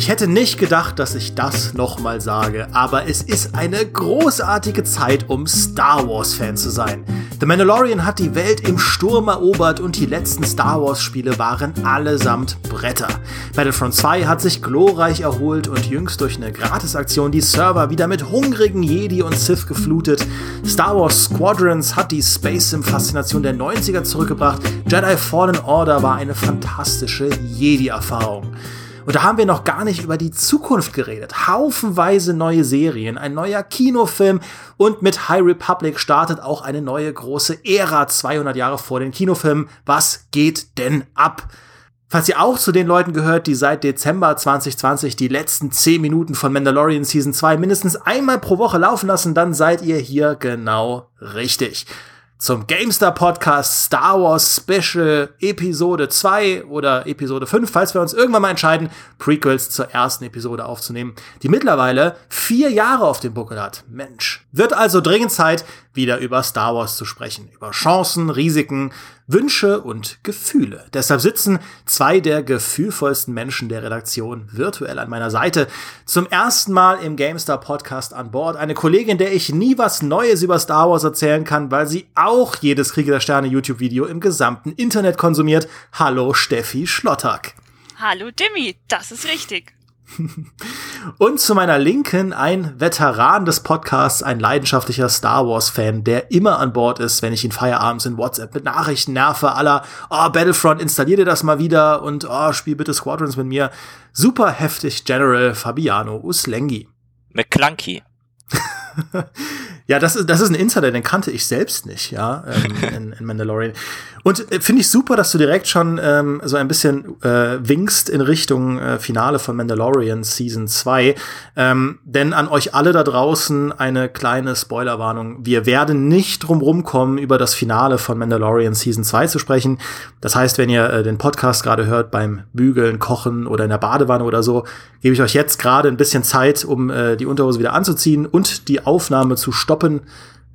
Ich hätte nicht gedacht, dass ich das nochmal sage, aber es ist eine großartige Zeit, um Star Wars-Fan zu sein. The Mandalorian hat die Welt im Sturm erobert und die letzten Star Wars-Spiele waren allesamt Bretter. Battlefront 2 hat sich glorreich erholt und jüngst durch eine Gratisaktion die Server wieder mit hungrigen Jedi und Sith geflutet. Star Wars Squadrons hat die Space Sim-Faszination der 90er zurückgebracht. Jedi Fallen Order war eine fantastische Jedi-Erfahrung. Und da haben wir noch gar nicht über die Zukunft geredet. Haufenweise neue Serien, ein neuer Kinofilm und mit High Republic startet auch eine neue große Ära 200 Jahre vor den Kinofilmen. Was geht denn ab? Falls ihr auch zu den Leuten gehört, die seit Dezember 2020 die letzten 10 Minuten von Mandalorian Season 2 mindestens einmal pro Woche laufen lassen, dann seid ihr hier genau richtig zum GameStar Podcast Star Wars Special Episode 2 oder Episode 5, falls wir uns irgendwann mal entscheiden, Prequels zur ersten Episode aufzunehmen, die mittlerweile vier Jahre auf dem Buckel hat. Mensch. Wird also dringend Zeit, wieder über Star Wars zu sprechen. Über Chancen, Risiken, Wünsche und Gefühle. Deshalb sitzen zwei der gefühlvollsten Menschen der Redaktion virtuell an meiner Seite. Zum ersten Mal im GameStar Podcast an Bord. Eine Kollegin, der ich nie was Neues über Star Wars erzählen kann, weil sie auch jedes Kriege der Sterne YouTube-Video im gesamten Internet konsumiert. Hallo Steffi Schlottak. Hallo Demi, das ist richtig. Und zu meiner Linken ein Veteran des Podcasts, ein leidenschaftlicher Star Wars-Fan, der immer an Bord ist, wenn ich ihn feierabends in WhatsApp mit Nachrichten nerve, aller, oh, Battlefront, installier dir das mal wieder und oh, spiel bitte Squadrons mit mir. Super heftig General Fabiano Uslengi. McClunky. Ja, das ist, das ist ein Insider, den kannte ich selbst nicht, ja, ähm, in, in Mandalorian. Und äh, finde ich super, dass du direkt schon ähm, so ein bisschen äh, winkst in Richtung äh, Finale von Mandalorian Season 2. Ähm, denn an euch alle da draußen eine kleine Spoilerwarnung. Wir werden nicht drum rumkommen, über das Finale von Mandalorian Season 2 zu sprechen. Das heißt, wenn ihr äh, den Podcast gerade hört beim Bügeln, Kochen oder in der Badewanne oder so, gebe ich euch jetzt gerade ein bisschen Zeit, um äh, die Unterhose wieder anzuziehen und die Aufnahme zu stoppen,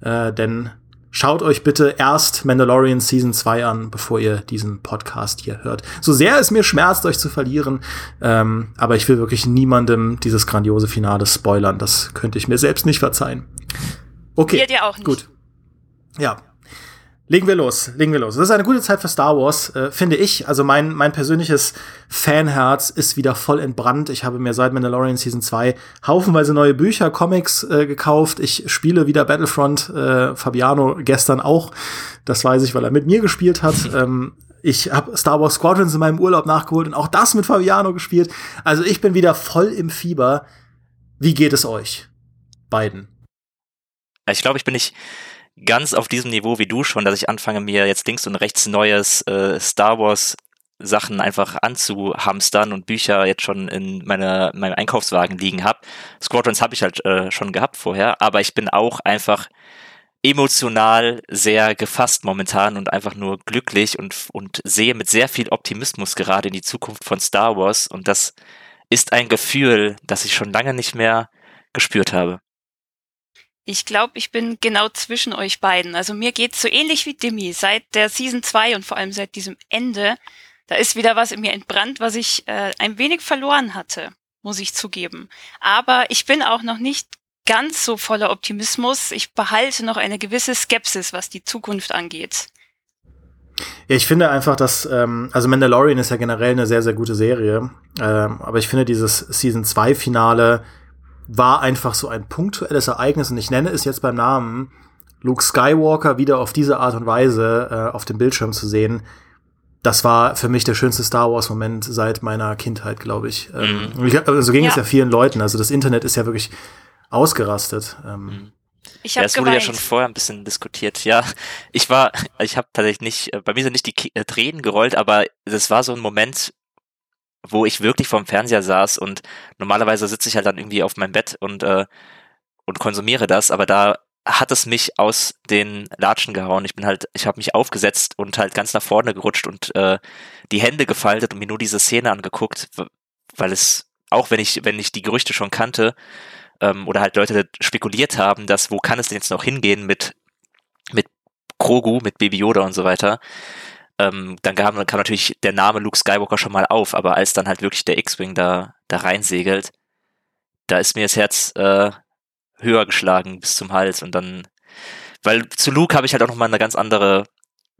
äh, denn schaut euch bitte erst Mandalorian Season 2 an, bevor ihr diesen Podcast hier hört. So sehr es mir schmerzt, euch zu verlieren, ähm, aber ich will wirklich niemandem dieses grandiose Finale spoilern. Das könnte ich mir selbst nicht verzeihen. Okay. Ihr dir auch nicht. Gut. Ja, Legen wir los, legen wir los. Das ist eine gute Zeit für Star Wars, äh, finde ich. Also mein, mein persönliches Fanherz ist wieder voll entbrannt. Ich habe mir seit Mandalorian Season 2 haufenweise neue Bücher, Comics äh, gekauft. Ich spiele wieder Battlefront, äh, Fabiano gestern auch. Das weiß ich, weil er mit mir gespielt hat. Ähm, ich habe Star Wars Squadrons in meinem Urlaub nachgeholt und auch das mit Fabiano gespielt. Also ich bin wieder voll im Fieber. Wie geht es euch? Beiden. Ich glaube, ich bin nicht ganz auf diesem Niveau wie du schon, dass ich anfange, mir jetzt links und rechts neues äh, Star Wars Sachen einfach anzuhamstern und Bücher jetzt schon in meine, meinem Einkaufswagen liegen habe. Squadrons habe ich halt äh, schon gehabt vorher, aber ich bin auch einfach emotional sehr gefasst momentan und einfach nur glücklich und, und sehe mit sehr viel Optimismus gerade in die Zukunft von Star Wars und das ist ein Gefühl, das ich schon lange nicht mehr gespürt habe. Ich glaube, ich bin genau zwischen euch beiden. Also mir geht's so ähnlich wie Dimi. Seit der Season 2 und vor allem seit diesem Ende, da ist wieder was in mir entbrannt, was ich äh, ein wenig verloren hatte, muss ich zugeben. Aber ich bin auch noch nicht ganz so voller Optimismus. Ich behalte noch eine gewisse Skepsis, was die Zukunft angeht. Ja, ich finde einfach, dass, ähm, also Mandalorian ist ja generell eine sehr, sehr gute Serie. Ähm, aber ich finde dieses Season 2 Finale war einfach so ein punktuelles Ereignis und ich nenne es jetzt beim Namen, Luke Skywalker wieder auf diese Art und Weise äh, auf dem Bildschirm zu sehen. Das war für mich der schönste Star Wars-Moment seit meiner Kindheit, glaube ich. Ähm, mhm. ich also so ging ja. es ja vielen Leuten. Also das Internet ist ja wirklich ausgerastet. Ähm, mhm. Ich ja, es wurde ja schon vorher ein bisschen diskutiert. Ja, ich war, ich habe tatsächlich nicht, äh, bei mir sind nicht die äh, Tränen gerollt, aber das war so ein Moment, wo ich wirklich vorm Fernseher saß und normalerweise sitze ich halt dann irgendwie auf meinem Bett und, äh, und konsumiere das, aber da hat es mich aus den Latschen gehauen. Ich bin halt, ich habe mich aufgesetzt und halt ganz nach vorne gerutscht und äh, die Hände gefaltet und mir nur diese Szene angeguckt, weil es, auch wenn ich, wenn ich die Gerüchte schon kannte, ähm, oder halt Leute spekuliert haben, dass wo kann es denn jetzt noch hingehen mit, mit Krogu, mit Baby Yoda und so weiter, ähm, dann kam, kam natürlich der Name Luke Skywalker schon mal auf, aber als dann halt wirklich der X-Wing da, da reinsegelt, da ist mir das Herz äh, höher geschlagen bis zum Hals und dann, weil zu Luke habe ich halt auch nochmal eine ganz andere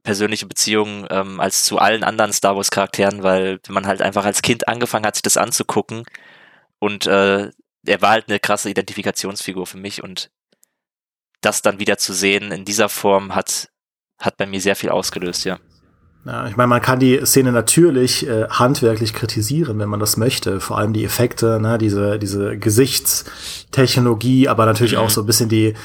persönliche Beziehung ähm, als zu allen anderen Star Wars Charakteren, weil man halt einfach als Kind angefangen hat, sich das anzugucken und äh, er war halt eine krasse Identifikationsfigur für mich und das dann wieder zu sehen in dieser Form hat, hat bei mir sehr viel ausgelöst, ja. Ja, ich meine, man kann die Szene natürlich äh, handwerklich kritisieren, wenn man das möchte. Vor allem die Effekte, ne, diese, diese Gesichtstechnologie, aber natürlich mhm. auch so ein bisschen die,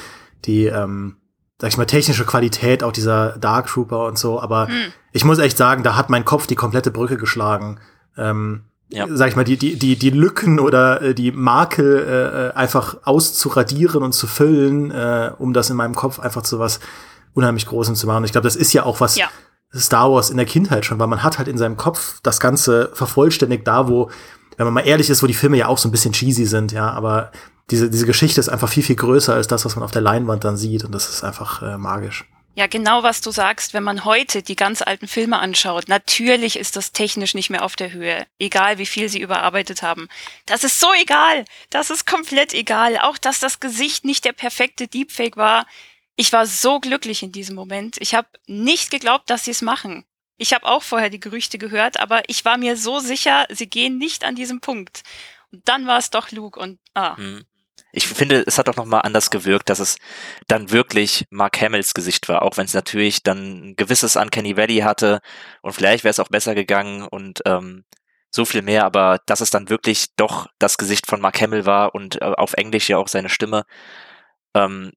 die, ähm, sag ich mal, technische Qualität auch dieser Dark Trooper und so. Aber mhm. ich muss echt sagen, da hat mein Kopf die komplette Brücke geschlagen. Ähm, ja. sag ich mal, die, die, die, die Lücken oder äh, die Makel äh, äh, einfach auszuradieren und zu füllen, äh, um das in meinem Kopf einfach zu was unheimlich Großem zu machen. Ich glaube, das ist ja auch was, ja. Star Wars in der Kindheit schon, weil man hat halt in seinem Kopf das Ganze vervollständigt da, wo, wenn man mal ehrlich ist, wo die Filme ja auch so ein bisschen cheesy sind, ja, aber diese, diese Geschichte ist einfach viel, viel größer als das, was man auf der Leinwand dann sieht und das ist einfach äh, magisch. Ja, genau was du sagst, wenn man heute die ganz alten Filme anschaut, natürlich ist das technisch nicht mehr auf der Höhe, egal wie viel sie überarbeitet haben. Das ist so egal, das ist komplett egal, auch dass das Gesicht nicht der perfekte Deepfake war, ich war so glücklich in diesem Moment. Ich habe nicht geglaubt, dass sie es machen. Ich habe auch vorher die Gerüchte gehört, aber ich war mir so sicher, sie gehen nicht an diesem Punkt. Und dann war es doch Luke und ah. Hm. Ich finde, es hat auch nochmal anders gewirkt, dass es dann wirklich Mark Hamills Gesicht war, auch wenn es natürlich dann ein gewisses Uncanny Valley hatte und vielleicht wäre es auch besser gegangen und ähm, so viel mehr, aber dass es dann wirklich doch das Gesicht von Mark Hamill war und äh, auf Englisch ja auch seine Stimme, ähm,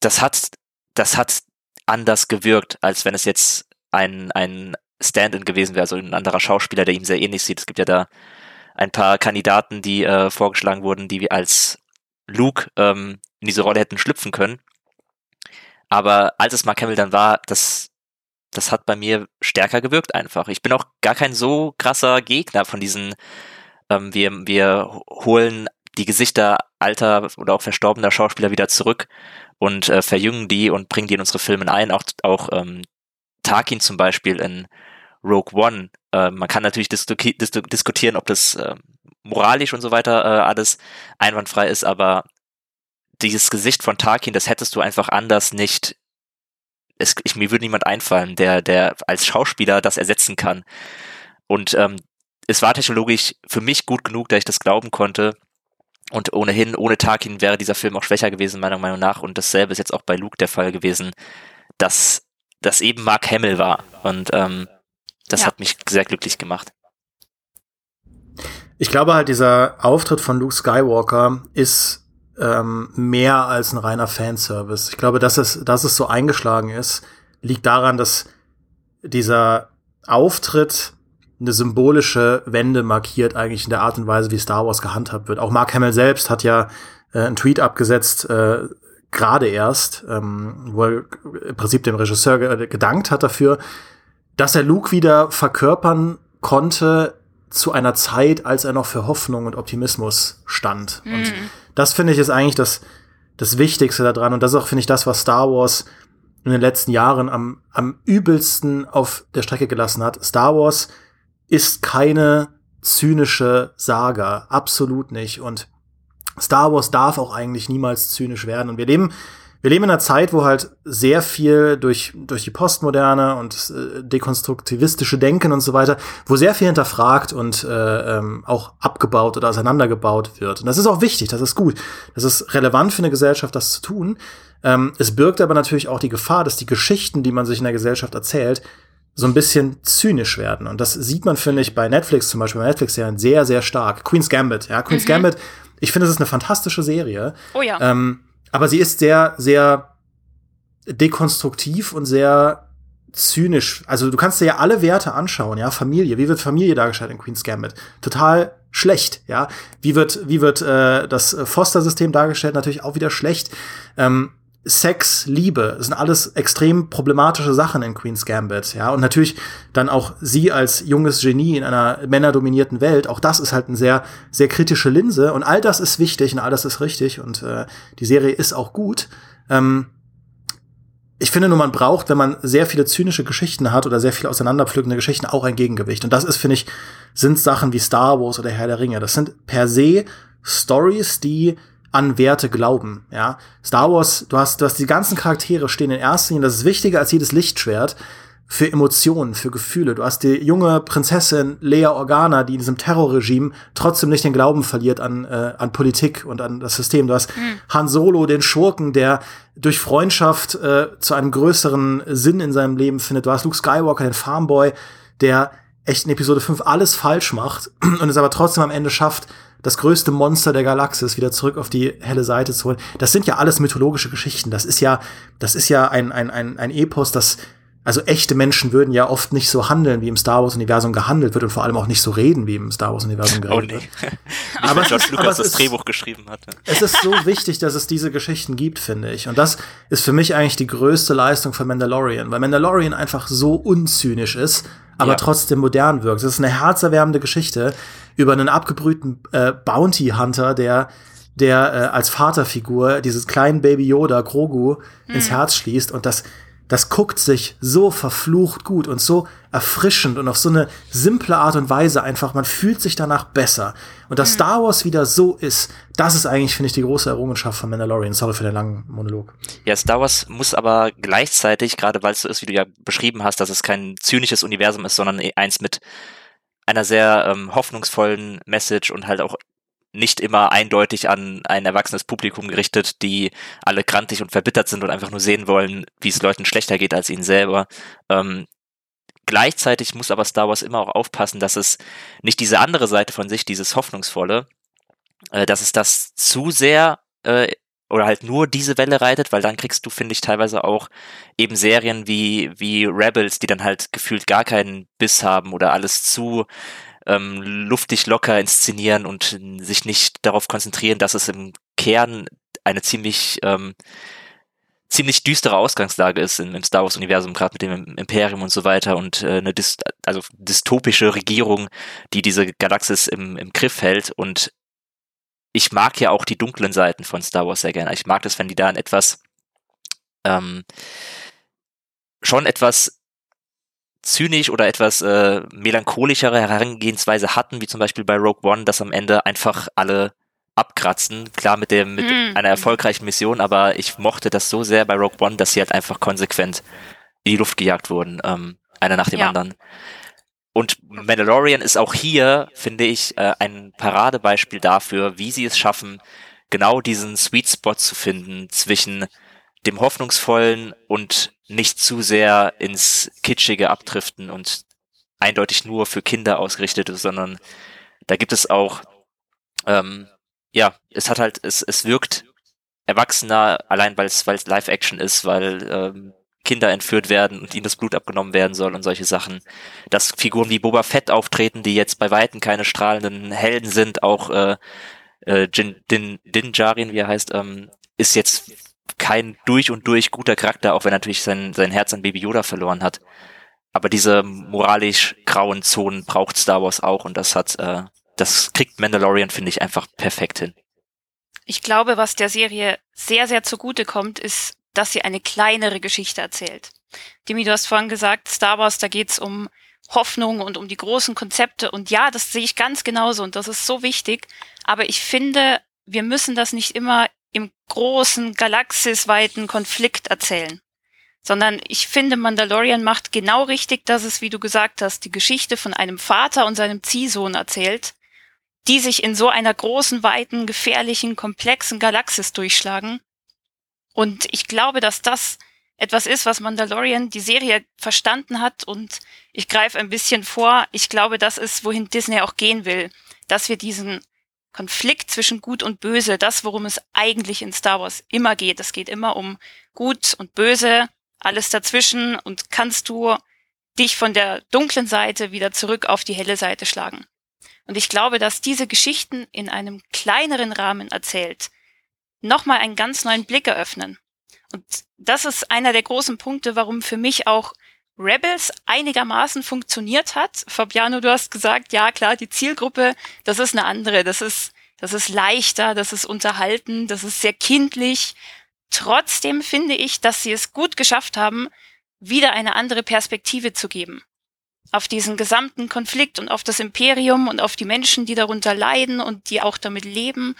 das hat, das hat anders gewirkt, als wenn es jetzt ein, ein Stand-in gewesen wäre, also ein anderer Schauspieler, der ihm sehr ähnlich sieht. Es gibt ja da ein paar Kandidaten, die äh, vorgeschlagen wurden, die als Luke ähm, in diese Rolle hätten schlüpfen können. Aber als es Mark Hamill dann war, das, das hat bei mir stärker gewirkt einfach. Ich bin auch gar kein so krasser Gegner von diesen, ähm, wir, wir holen die Gesichter alter oder auch verstorbener Schauspieler wieder zurück und äh, verjüngen die und bringen die in unsere Filme ein. Auch, auch ähm, Tarkin zum Beispiel in Rogue One. Äh, man kann natürlich dis dis diskutieren, ob das äh, moralisch und so weiter äh, alles einwandfrei ist, aber dieses Gesicht von Tarkin, das hättest du einfach anders nicht. Es, ich, mir würde niemand einfallen, der, der als Schauspieler das ersetzen kann. Und ähm, es war technologisch für mich gut genug, dass ich das glauben konnte. Und ohnehin, ohne Tarkin wäre dieser Film auch schwächer gewesen, meiner Meinung nach. Und dasselbe ist jetzt auch bei Luke der Fall gewesen, dass das eben Mark Hamill war. Und ähm, das ja. hat mich sehr glücklich gemacht. Ich glaube halt, dieser Auftritt von Luke Skywalker ist ähm, mehr als ein reiner Fanservice. Ich glaube, dass es, dass es so eingeschlagen ist, liegt daran, dass dieser Auftritt eine symbolische Wende markiert eigentlich in der Art und Weise, wie Star Wars gehandhabt wird. Auch Mark Hamill selbst hat ja äh, einen Tweet abgesetzt, äh, gerade erst, ähm, wo er im Prinzip dem Regisseur ge gedankt hat dafür, dass er Luke wieder verkörpern konnte zu einer Zeit, als er noch für Hoffnung und Optimismus stand. Mhm. Und das finde ich ist eigentlich das, das Wichtigste daran. Und das ist auch, finde ich, das, was Star Wars in den letzten Jahren am, am übelsten auf der Strecke gelassen hat. Star Wars ist keine zynische Saga. Absolut nicht. Und Star Wars darf auch eigentlich niemals zynisch werden. Und wir leben, wir leben in einer Zeit, wo halt sehr viel durch, durch die Postmoderne und äh, dekonstruktivistische Denken und so weiter, wo sehr viel hinterfragt und äh, ähm, auch abgebaut oder auseinandergebaut wird. Und das ist auch wichtig, das ist gut. Das ist relevant für eine Gesellschaft, das zu tun. Ähm, es birgt aber natürlich auch die Gefahr, dass die Geschichten, die man sich in der Gesellschaft erzählt, so ein bisschen zynisch werden. Und das sieht man, finde ich, bei Netflix zum Beispiel, bei Netflix-Serien sehr, sehr stark. Queen's Gambit, ja, Queen's mhm. Gambit, ich finde, es ist eine fantastische Serie. Oh ja. Ähm, aber sie ist sehr, sehr dekonstruktiv und sehr zynisch. Also du kannst dir ja alle Werte anschauen, ja, Familie, wie wird Familie dargestellt in Queen's Gambit? Total schlecht, ja. Wie wird, wie wird äh, das Foster-System dargestellt? Natürlich auch wieder schlecht. Ähm, Sex, Liebe, das sind alles extrem problematische Sachen in Queen's Gambit, ja. Und natürlich dann auch sie als junges Genie in einer männerdominierten Welt, auch das ist halt eine sehr, sehr kritische Linse und all das ist wichtig und all das ist richtig und äh, die Serie ist auch gut. Ähm, ich finde nur, man braucht, wenn man sehr viele zynische Geschichten hat oder sehr viele auseinanderpflückende Geschichten, auch ein Gegengewicht. Und das ist, finde ich, sind Sachen wie Star Wars oder Herr der Ringe. Das sind per se Stories, die an Werte glauben. Ja, Star Wars, du hast, du hast die ganzen Charaktere stehen in erster Linie. Das ist wichtiger als jedes Lichtschwert für Emotionen, für Gefühle. Du hast die junge Prinzessin Lea Organa, die in diesem Terrorregime trotzdem nicht den Glauben verliert an, äh, an Politik und an das System. Du hast mhm. Han Solo, den Schurken, der durch Freundschaft äh, zu einem größeren Sinn in seinem Leben findet. Du hast Luke Skywalker, den Farmboy, der echt in Episode 5 alles falsch macht und es aber trotzdem am Ende schafft, das größte Monster der Galaxis wieder zurück auf die helle Seite zu holen. Das sind ja alles mythologische Geschichten. Das ist ja, das ist ja ein, ein, ein, ein Epos, das also echte Menschen würden ja oft nicht so handeln, wie im Star Wars-Universum gehandelt wird und vor allem auch nicht so reden, wie im Star Wars-Universum geredet oh, nee. wird. aber George Lucas aber das ist, Drehbuch geschrieben hatte. Es ist so wichtig, dass es diese Geschichten gibt, finde ich. Und das ist für mich eigentlich die größte Leistung von Mandalorian, weil Mandalorian einfach so unzynisch ist, aber ja. trotzdem modern wirkt. Es ist eine herzerwärmende Geschichte über einen abgebrühten äh, Bounty Hunter, der der äh, als Vaterfigur dieses kleinen Baby Yoda Grogu hm. ins Herz schließt und das das guckt sich so verflucht gut und so erfrischend und auf so eine simple Art und Weise einfach, man fühlt sich danach besser. Und dass mhm. Star Wars wieder so ist, das ist eigentlich, finde ich, die große Errungenschaft von Mandalorian. Sorry für den langen Monolog. Ja, Star Wars muss aber gleichzeitig, gerade weil es so ist, wie du ja beschrieben hast, dass es kein zynisches Universum ist, sondern eins mit einer sehr ähm, hoffnungsvollen Message und halt auch nicht immer eindeutig an ein erwachsenes Publikum gerichtet, die alle krantig und verbittert sind und einfach nur sehen wollen, wie es Leuten schlechter geht als ihnen selber. Ähm, gleichzeitig muss aber Star Wars immer auch aufpassen, dass es nicht diese andere Seite von sich, dieses Hoffnungsvolle, äh, dass es das zu sehr äh, oder halt nur diese Welle reitet, weil dann kriegst du, finde ich, teilweise auch eben Serien wie, wie Rebels, die dann halt gefühlt gar keinen Biss haben oder alles zu ähm, luftig locker inszenieren und sich nicht darauf konzentrieren, dass es im Kern eine ziemlich ähm, ziemlich düstere Ausgangslage ist im, im Star Wars Universum, gerade mit dem Imperium und so weiter und äh, eine Dys also dystopische Regierung, die diese Galaxis im, im Griff hält und ich mag ja auch die dunklen Seiten von Star Wars sehr gerne. Ich mag das, wenn die da ein etwas ähm, schon etwas zynisch oder etwas äh, melancholischere Herangehensweise hatten, wie zum Beispiel bei Rogue One, dass am Ende einfach alle abkratzen. Klar mit dem mit mm. einer erfolgreichen Mission, aber ich mochte das so sehr bei Rogue One, dass sie halt einfach konsequent in die Luft gejagt wurden, ähm, einer nach dem ja. anderen. Und Mandalorian ist auch hier, finde ich, äh, ein Paradebeispiel dafür, wie sie es schaffen, genau diesen Sweet Spot zu finden zwischen dem Hoffnungsvollen und nicht zu sehr ins Kitschige abdriften und eindeutig nur für Kinder ausgerichtet ist, sondern da gibt es auch, ähm, ja, es hat halt, es, es wirkt erwachsener, allein weil es, weil es Live-Action ist, weil ähm, Kinder entführt werden und ihnen das Blut abgenommen werden soll und solche Sachen. Dass Figuren wie Boba Fett auftreten, die jetzt bei Weitem keine strahlenden Helden sind, auch äh, äh, Din, Din, Din Djarin, wie er heißt, ähm, ist jetzt kein durch und durch guter Charakter, auch wenn er natürlich sein, sein Herz an Baby Yoda verloren hat. Aber diese moralisch grauen Zonen braucht Star Wars auch und das hat, äh, das kriegt Mandalorian, finde ich, einfach perfekt hin. Ich glaube, was der Serie sehr, sehr zugute kommt, ist, dass sie eine kleinere Geschichte erzählt. Demi, du hast vorhin gesagt, Star Wars, da geht's um Hoffnung und um die großen Konzepte. Und ja, das sehe ich ganz genauso und das ist so wichtig. Aber ich finde, wir müssen das nicht immer im großen, galaxisweiten Konflikt erzählen. Sondern ich finde, Mandalorian macht genau richtig, dass es, wie du gesagt hast, die Geschichte von einem Vater und seinem Ziehsohn erzählt, die sich in so einer großen, weiten, gefährlichen, komplexen Galaxis durchschlagen. Und ich glaube, dass das etwas ist, was Mandalorian die Serie verstanden hat und ich greife ein bisschen vor. Ich glaube, das ist, wohin Disney auch gehen will, dass wir diesen Konflikt zwischen Gut und Böse, das, worum es eigentlich in Star Wars immer geht. Es geht immer um Gut und Böse, alles dazwischen und kannst du dich von der dunklen Seite wieder zurück auf die helle Seite schlagen. Und ich glaube, dass diese Geschichten in einem kleineren Rahmen erzählt, nochmal einen ganz neuen Blick eröffnen. Und das ist einer der großen Punkte, warum für mich auch Rebels einigermaßen funktioniert hat. Fabiano, du hast gesagt, ja klar, die Zielgruppe, das ist eine andere, das ist, das ist leichter, das ist unterhalten, das ist sehr kindlich. Trotzdem finde ich, dass sie es gut geschafft haben, wieder eine andere Perspektive zu geben. Auf diesen gesamten Konflikt und auf das Imperium und auf die Menschen, die darunter leiden und die auch damit leben.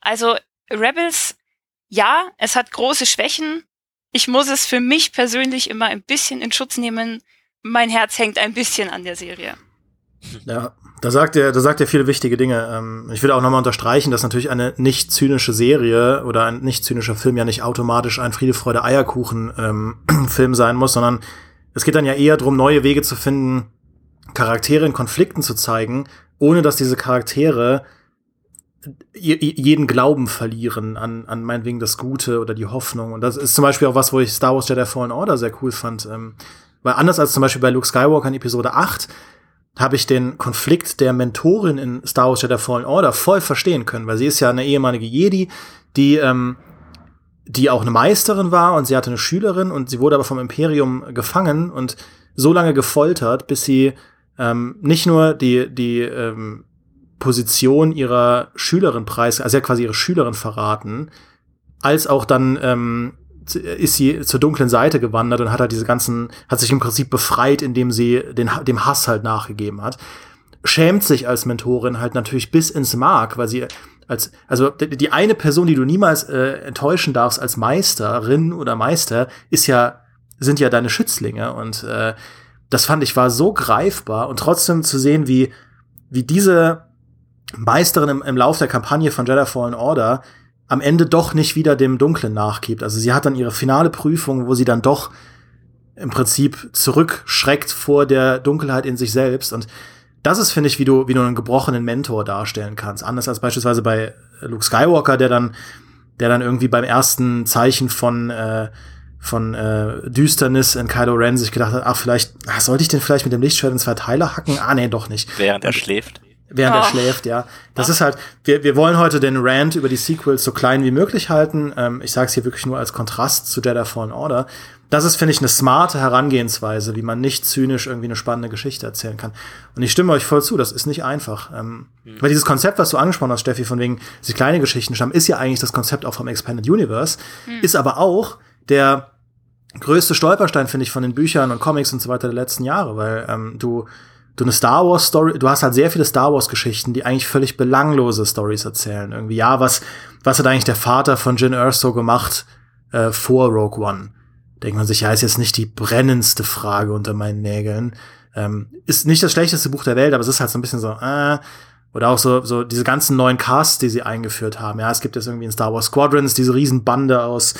Also Rebels, ja, es hat große Schwächen. Ich muss es für mich persönlich immer ein bisschen in Schutz nehmen. Mein Herz hängt ein bisschen an der Serie. Ja, da sagt er, da sagt er viele wichtige Dinge. Ähm, ich will auch nochmal unterstreichen, dass natürlich eine nicht zynische Serie oder ein nicht zynischer Film ja nicht automatisch ein Friede, Freude, Eierkuchen ähm, Film sein muss, sondern es geht dann ja eher darum, neue Wege zu finden, Charaktere in Konflikten zu zeigen, ohne dass diese Charaktere jeden Glauben verlieren an, an meinetwegen das Gute oder die Hoffnung. Und das ist zum Beispiel auch was, wo ich Star Wars Jedi Fallen Order sehr cool fand. Ähm, weil anders als zum Beispiel bei Luke Skywalker in Episode 8 habe ich den Konflikt der Mentorin in Star Wars Jedi Fallen Order voll verstehen können, weil sie ist ja eine ehemalige Jedi, die, ähm, die auch eine Meisterin war und sie hatte eine Schülerin und sie wurde aber vom Imperium gefangen und so lange gefoltert, bis sie ähm, nicht nur die, die ähm, Position ihrer Schülerin preis, also ja quasi ihre Schülerin verraten, als auch dann ähm, ist sie zur dunklen Seite gewandert und hat halt diese ganzen, hat sich im Prinzip befreit, indem sie den, dem Hass halt nachgegeben hat. Schämt sich als Mentorin halt natürlich bis ins Mark, weil sie als, also die eine Person, die du niemals äh, enttäuschen darfst als Meisterin oder Meister, ist ja, sind ja deine Schützlinge und äh, das fand ich war so greifbar und trotzdem zu sehen, wie, wie diese Meisterin im, im Lauf der Kampagne von Jedi Fallen Order am Ende doch nicht wieder dem Dunklen nachgibt. Also sie hat dann ihre finale Prüfung, wo sie dann doch im Prinzip zurückschreckt vor der Dunkelheit in sich selbst. Und das ist, finde ich, wie du, wie du einen gebrochenen Mentor darstellen kannst. Anders als beispielsweise bei Luke Skywalker, der dann, der dann irgendwie beim ersten Zeichen von, äh, von äh, Düsternis in Kylo Ren sich gedacht hat, ach, vielleicht, ach, sollte ich den vielleicht mit dem Lichtschwert in zwei Teile hacken? Ah, nee, doch nicht. Während er schläft. Während oh. er schläft, ja. Das oh. ist halt, wir, wir wollen heute den Rant über die Sequels so klein wie möglich halten. Ähm, ich sage es hier wirklich nur als Kontrast zu Jedi Fallen Order. Das ist, finde ich, eine smarte Herangehensweise, wie man nicht zynisch irgendwie eine spannende Geschichte erzählen kann. Und ich stimme euch voll zu, das ist nicht einfach. Ähm, mhm. Weil dieses Konzept, was du angesprochen hast, Steffi, von wegen sich kleine Geschichten stammen, ist ja eigentlich das Konzept auch vom Expanded Universe, mhm. ist aber auch der größte Stolperstein, finde ich, von den Büchern und Comics und so weiter der letzten Jahre, weil ähm, du du eine Star Wars Story, du hast halt sehr viele Star Wars Geschichten, die eigentlich völlig belanglose Stories erzählen. Irgendwie, ja, was, was hat eigentlich der Vater von Jin Erso gemacht äh, vor Rogue One? Denkt man sich, ja, ist jetzt nicht die brennendste Frage unter meinen Nägeln. Ähm, ist nicht das schlechteste Buch der Welt, aber es ist halt so ein bisschen so, äh, oder auch so, so diese ganzen neuen Casts, die sie eingeführt haben. Ja, es gibt jetzt irgendwie in Star Wars Squadrons diese Riesenbande aus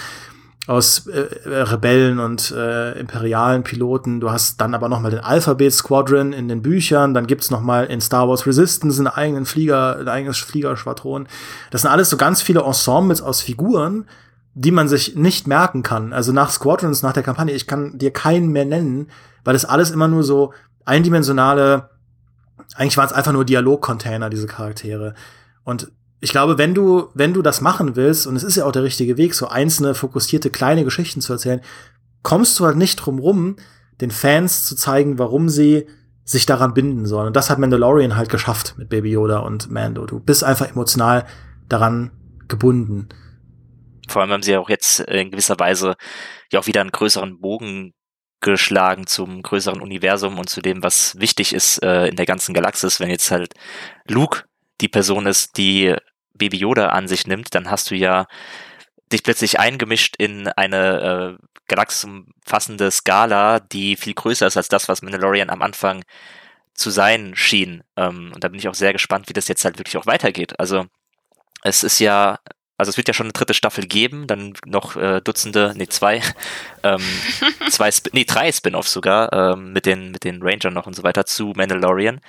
aus äh, Rebellen und äh, imperialen Piloten. Du hast dann aber noch mal den Alphabet Squadron in den Büchern. Dann gibt's noch mal in Star Wars Resistance einen eigenen Flieger, ein eigenes Fliegerschwadron. Das sind alles so ganz viele Ensembles aus Figuren, die man sich nicht merken kann. Also nach Squadrons, nach der Kampagne, ich kann dir keinen mehr nennen, weil das alles immer nur so eindimensionale, eigentlich waren es einfach nur Dialogcontainer, diese Charaktere. Und ich glaube, wenn du, wenn du das machen willst, und es ist ja auch der richtige Weg, so einzelne fokussierte kleine Geschichten zu erzählen, kommst du halt nicht drum rum, den Fans zu zeigen, warum sie sich daran binden sollen. Und das hat Mandalorian halt geschafft mit Baby Yoda und Mando. Du bist einfach emotional daran gebunden. Vor allem haben sie ja auch jetzt in gewisser Weise ja auch wieder einen größeren Bogen geschlagen zum größeren Universum und zu dem, was wichtig ist äh, in der ganzen Galaxis. Wenn jetzt halt Luke die Person ist, die Baby Yoda an sich nimmt, dann hast du ja dich plötzlich eingemischt in eine äh, galaxenumfassende Skala, die viel größer ist als das, was Mandalorian am Anfang zu sein schien. Ähm, und da bin ich auch sehr gespannt, wie das jetzt halt wirklich auch weitergeht. Also es ist ja, also es wird ja schon eine dritte Staffel geben, dann noch äh, Dutzende, nee, zwei, ähm, zwei, nee, drei Spin-offs sogar, ähm, mit den, mit den Rangern noch und so weiter zu Mandalorian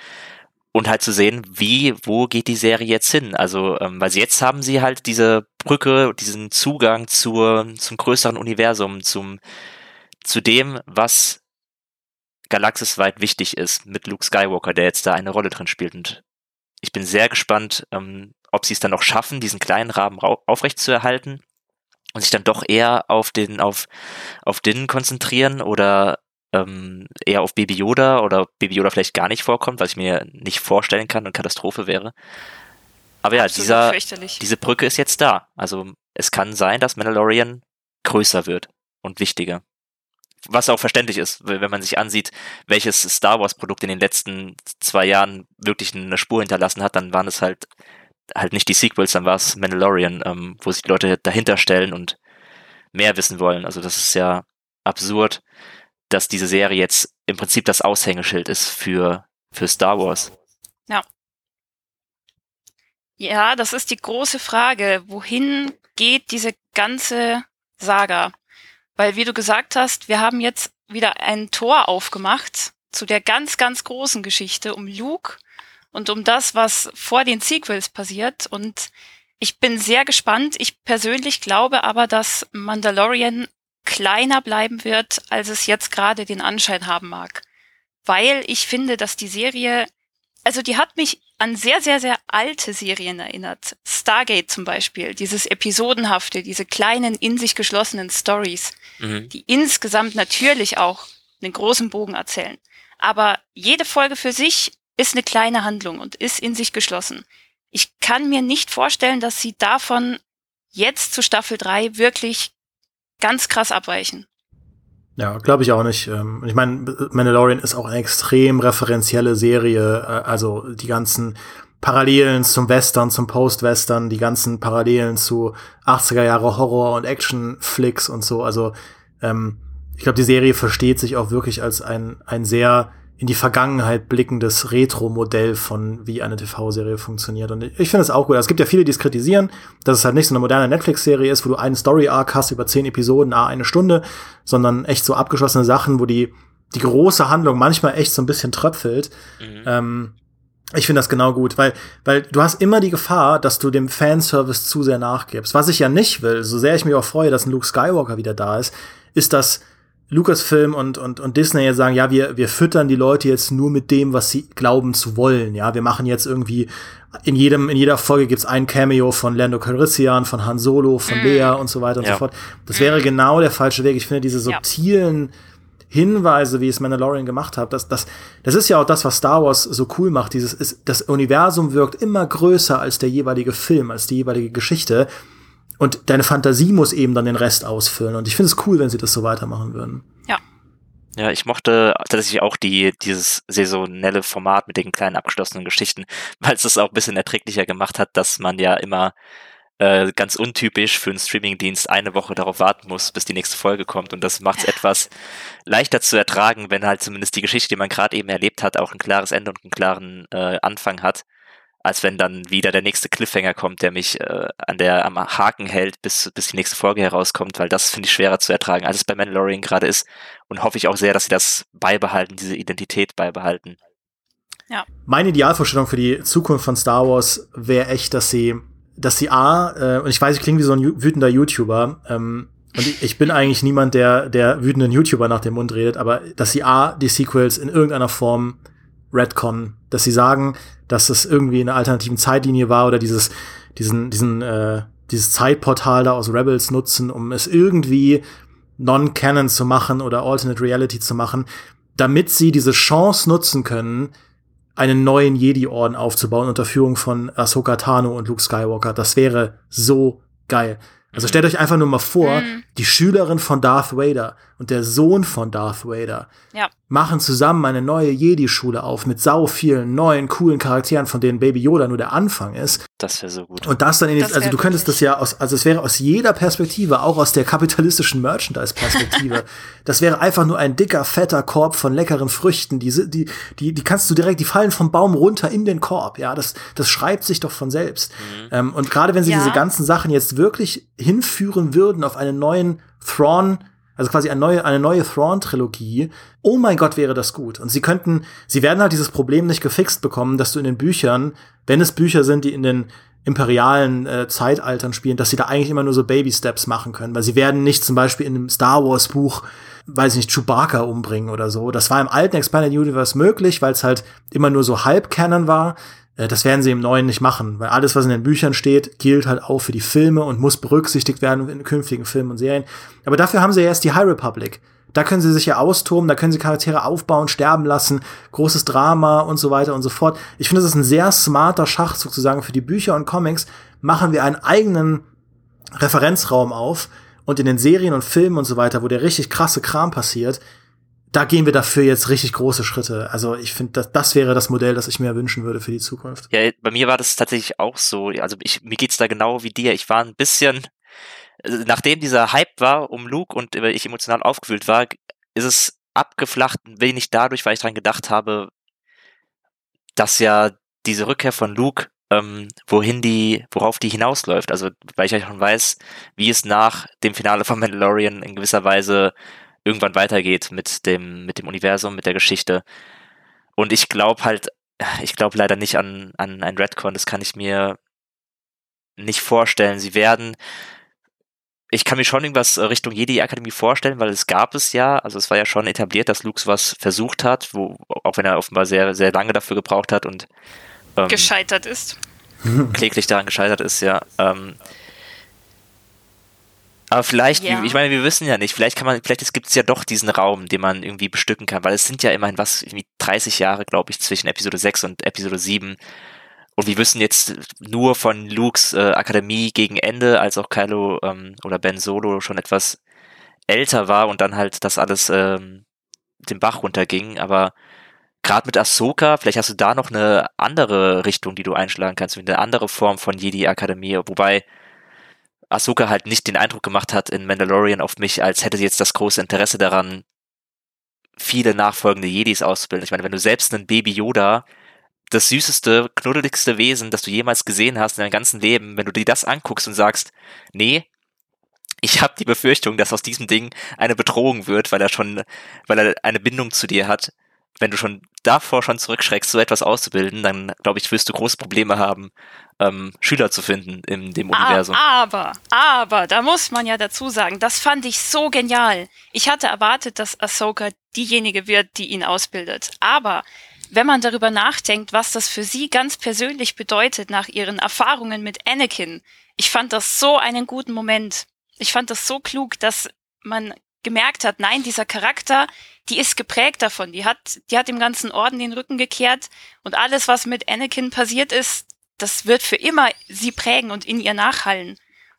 und halt zu sehen, wie, wo geht die Serie jetzt hin? Also, ähm, weil jetzt haben sie halt diese Brücke, diesen Zugang zur, zum größeren Universum, zum, zu dem, was galaxisweit wichtig ist mit Luke Skywalker, der jetzt da eine Rolle drin spielt. Und ich bin sehr gespannt, ähm, ob sie es dann noch schaffen, diesen kleinen Rahmen aufrechtzuerhalten und sich dann doch eher auf den, auf, auf den konzentrieren oder ähm, eher auf Baby Yoda oder Baby Yoda vielleicht gar nicht vorkommt, was ich mir nicht vorstellen kann und Katastrophe wäre. Aber ja, dieser, diese Brücke ist jetzt da. Also es kann sein, dass Mandalorian größer wird und wichtiger. Was auch verständlich ist, wenn man sich ansieht, welches Star Wars Produkt in den letzten zwei Jahren wirklich eine Spur hinterlassen hat, dann waren es halt halt nicht die Sequels, dann war es Mandalorian, ähm, wo sich die Leute dahinter stellen und mehr wissen wollen. Also das ist ja absurd, dass diese Serie jetzt im Prinzip das Aushängeschild ist für, für Star Wars. Ja. Ja, das ist die große Frage. Wohin geht diese ganze Saga? Weil, wie du gesagt hast, wir haben jetzt wieder ein Tor aufgemacht zu der ganz, ganz großen Geschichte um Luke und um das, was vor den Sequels passiert. Und ich bin sehr gespannt. Ich persönlich glaube aber, dass Mandalorian kleiner bleiben wird, als es jetzt gerade den Anschein haben mag. Weil ich finde, dass die Serie, also die hat mich an sehr, sehr, sehr alte Serien erinnert. Stargate zum Beispiel, dieses Episodenhafte, diese kleinen, in sich geschlossenen Stories, mhm. die insgesamt natürlich auch einen großen Bogen erzählen. Aber jede Folge für sich ist eine kleine Handlung und ist in sich geschlossen. Ich kann mir nicht vorstellen, dass sie davon jetzt zu Staffel 3 wirklich ganz krass abweichen. Ja, glaube ich auch nicht. Ähm, ich meine, Mandalorian ist auch eine extrem referenzielle Serie. Äh, also die ganzen Parallelen zum Western, zum Post-Western, die ganzen Parallelen zu 80er Jahre Horror- und Action-Flicks und so. Also ähm, ich glaube, die Serie versteht sich auch wirklich als ein, ein sehr in die Vergangenheit blickendes Retro-Modell von wie eine TV-Serie funktioniert. Und ich finde es auch gut. Es gibt ja viele, die es kritisieren, dass es halt nicht so eine moderne Netflix-Serie ist, wo du einen Story-Arc hast über zehn Episoden, a eine Stunde, sondern echt so abgeschlossene Sachen, wo die, die große Handlung manchmal echt so ein bisschen tröpfelt. Mhm. Ähm, ich finde das genau gut, weil, weil du hast immer die Gefahr, dass du dem Fanservice zu sehr nachgibst. Was ich ja nicht will, so sehr ich mich auch freue, dass ein Luke Skywalker wieder da ist, ist, dass Lucasfilm und, und, und Disney jetzt sagen, ja, wir, wir füttern die Leute jetzt nur mit dem, was sie glauben zu wollen. Ja, wir machen jetzt irgendwie in jedem, in jeder Folge gibt's ein Cameo von Lando Calrissian, von Han Solo, von mm. Lea und so weiter und ja. so fort. Das wäre genau der falsche Weg. Ich finde diese subtilen ja. Hinweise, wie es Mandalorian gemacht hat, das, das, das ist ja auch das, was Star Wars so cool macht. Dieses, ist, das Universum wirkt immer größer als der jeweilige Film, als die jeweilige Geschichte. Und deine Fantasie muss eben dann den Rest ausfüllen. Und ich finde es cool, wenn sie das so weitermachen würden. Ja. Ja, ich mochte tatsächlich auch die, dieses saisonelle Format mit den kleinen abgeschlossenen Geschichten, weil es das auch ein bisschen erträglicher gemacht hat, dass man ja immer äh, ganz untypisch für einen Streamingdienst eine Woche darauf warten muss, bis die nächste Folge kommt. Und das macht es etwas leichter zu ertragen, wenn halt zumindest die Geschichte, die man gerade eben erlebt hat, auch ein klares Ende und einen klaren äh, Anfang hat als wenn dann wieder der nächste Cliffhanger kommt, der mich äh, an der am Haken hält, bis bis die nächste Folge herauskommt, weil das finde ich schwerer zu ertragen, als es bei Mandalorian gerade ist und hoffe ich auch sehr, dass sie das beibehalten, diese Identität beibehalten. Ja. Meine Idealvorstellung für die Zukunft von Star Wars wäre echt, dass sie dass sie A, äh, und ich weiß, ich klinge wie so ein wütender YouTuber, ähm, und ich, ich bin eigentlich niemand, der der wütenden YouTuber nach dem Mund redet, aber dass sie A, die Sequels in irgendeiner Form Redcon, dass sie sagen, dass es irgendwie eine alternativen Zeitlinie war oder dieses, diesen, diesen, äh, dieses Zeitportal da aus Rebels nutzen, um es irgendwie non-canon zu machen oder Alternate Reality zu machen, damit sie diese Chance nutzen können, einen neuen Jedi-Orden aufzubauen unter Führung von Ahsoka Tano und Luke Skywalker. Das wäre so geil. Also stellt euch einfach nur mal vor, mhm. die Schülerin von Darth Vader und der Sohn von Darth Vader ja. machen zusammen eine neue Jedi-Schule auf mit sau vielen neuen, coolen Charakteren, von denen Baby Yoda nur der Anfang ist. Das wäre so gut. Und das dann in das also du könntest das ja aus, also es wäre aus jeder Perspektive, auch aus der kapitalistischen Merchandise-Perspektive, das wäre einfach nur ein dicker, fetter Korb von leckeren Früchten, die, die, die, die kannst du direkt, die fallen vom Baum runter in den Korb, ja, das, das schreibt sich doch von selbst. Mhm. Ähm, und gerade wenn sie ja. diese ganzen Sachen jetzt wirklich hinführen würden auf einen neuen Thrawn, also quasi eine neue, eine neue Thrawn-Trilogie. Oh mein Gott, wäre das gut. Und sie könnten, sie werden halt dieses Problem nicht gefixt bekommen, dass du in den Büchern, wenn es Bücher sind, die in den imperialen äh, Zeitaltern spielen, dass sie da eigentlich immer nur so Baby-Steps machen können, weil sie werden nicht zum Beispiel in einem Star Wars-Buch weiß ich nicht, Chewbacca umbringen oder so. Das war im alten Expanded Universe möglich, weil es halt immer nur so halb-Canon war. Äh, das werden sie im neuen nicht machen, weil alles, was in den Büchern steht, gilt halt auch für die Filme und muss berücksichtigt werden in künftigen Filmen und Serien. Aber dafür haben sie ja erst die High Republic. Da können sie sich ja austoben, da können sie Charaktere aufbauen, sterben lassen, großes Drama und so weiter und so fort. Ich finde, das ist ein sehr smarter Schachzug zu sagen, für die Bücher und Comics machen wir einen eigenen Referenzraum auf und in den Serien und Filmen und so weiter, wo der richtig krasse Kram passiert, da gehen wir dafür jetzt richtig große Schritte. Also ich finde, das, das wäre das Modell, das ich mir wünschen würde für die Zukunft. Ja, bei mir war das tatsächlich auch so. Also ich, mir geht's da genau wie dir. Ich war ein bisschen, also nachdem dieser Hype war um Luke und ich emotional aufgewühlt war, ist es abgeflacht, ein wenig dadurch, weil ich dran gedacht habe, dass ja diese Rückkehr von Luke, ähm, wohin die, worauf die hinausläuft. Also weil ich ja schon weiß, wie es nach dem Finale von Mandalorian in gewisser Weise irgendwann weitergeht mit dem, mit dem Universum, mit der Geschichte. Und ich glaube halt, ich glaube leider nicht an, an ein Redcon, das kann ich mir nicht vorstellen. Sie werden, ich kann mir schon irgendwas Richtung Jedi Akademie vorstellen, weil es gab es ja, also es war ja schon etabliert, dass Luke was versucht hat, wo, auch wenn er offenbar sehr, sehr lange dafür gebraucht hat und ähm, gescheitert ist. Kläglich daran gescheitert ist, ja. Ähm, aber vielleicht, ja. ich meine, wir wissen ja nicht, vielleicht kann man, vielleicht gibt es ja doch diesen Raum, den man irgendwie bestücken kann, weil es sind ja immerhin was, irgendwie 30 Jahre, glaube ich, zwischen Episode 6 und Episode 7. Und wir wissen jetzt nur von Lukes äh, Akademie gegen Ende, als auch Kylo ähm, oder Ben Solo schon etwas älter war und dann halt das alles ähm, den Bach runterging. Aber gerade mit Ahsoka, vielleicht hast du da noch eine andere Richtung, die du einschlagen kannst, eine andere Form von Jedi-Akademie, wobei Ahsoka halt nicht den Eindruck gemacht hat in Mandalorian auf mich, als hätte sie jetzt das große Interesse daran, viele nachfolgende Jedis auszubilden. Ich meine, wenn du selbst einen Baby Yoda, das süßeste, knuddeligste Wesen, das du jemals gesehen hast in deinem ganzen Leben, wenn du dir das anguckst und sagst, nee, ich habe die Befürchtung, dass aus diesem Ding eine Bedrohung wird, weil er schon, weil er eine Bindung zu dir hat, wenn du schon davor schon zurückschreckst, so etwas auszubilden, dann glaube ich, wirst du große Probleme haben, ähm, Schüler zu finden in dem Universum. Aber, aber, da muss man ja dazu sagen, das fand ich so genial. Ich hatte erwartet, dass Ahsoka diejenige wird, die ihn ausbildet. Aber wenn man darüber nachdenkt, was das für sie ganz persönlich bedeutet nach ihren Erfahrungen mit Anakin, ich fand das so einen guten Moment. Ich fand das so klug, dass man gemerkt hat, nein, dieser Charakter, die ist geprägt davon. Die hat, die hat dem ganzen Orden den Rücken gekehrt und alles, was mit Anakin passiert ist, das wird für immer sie prägen und in ihr nachhallen.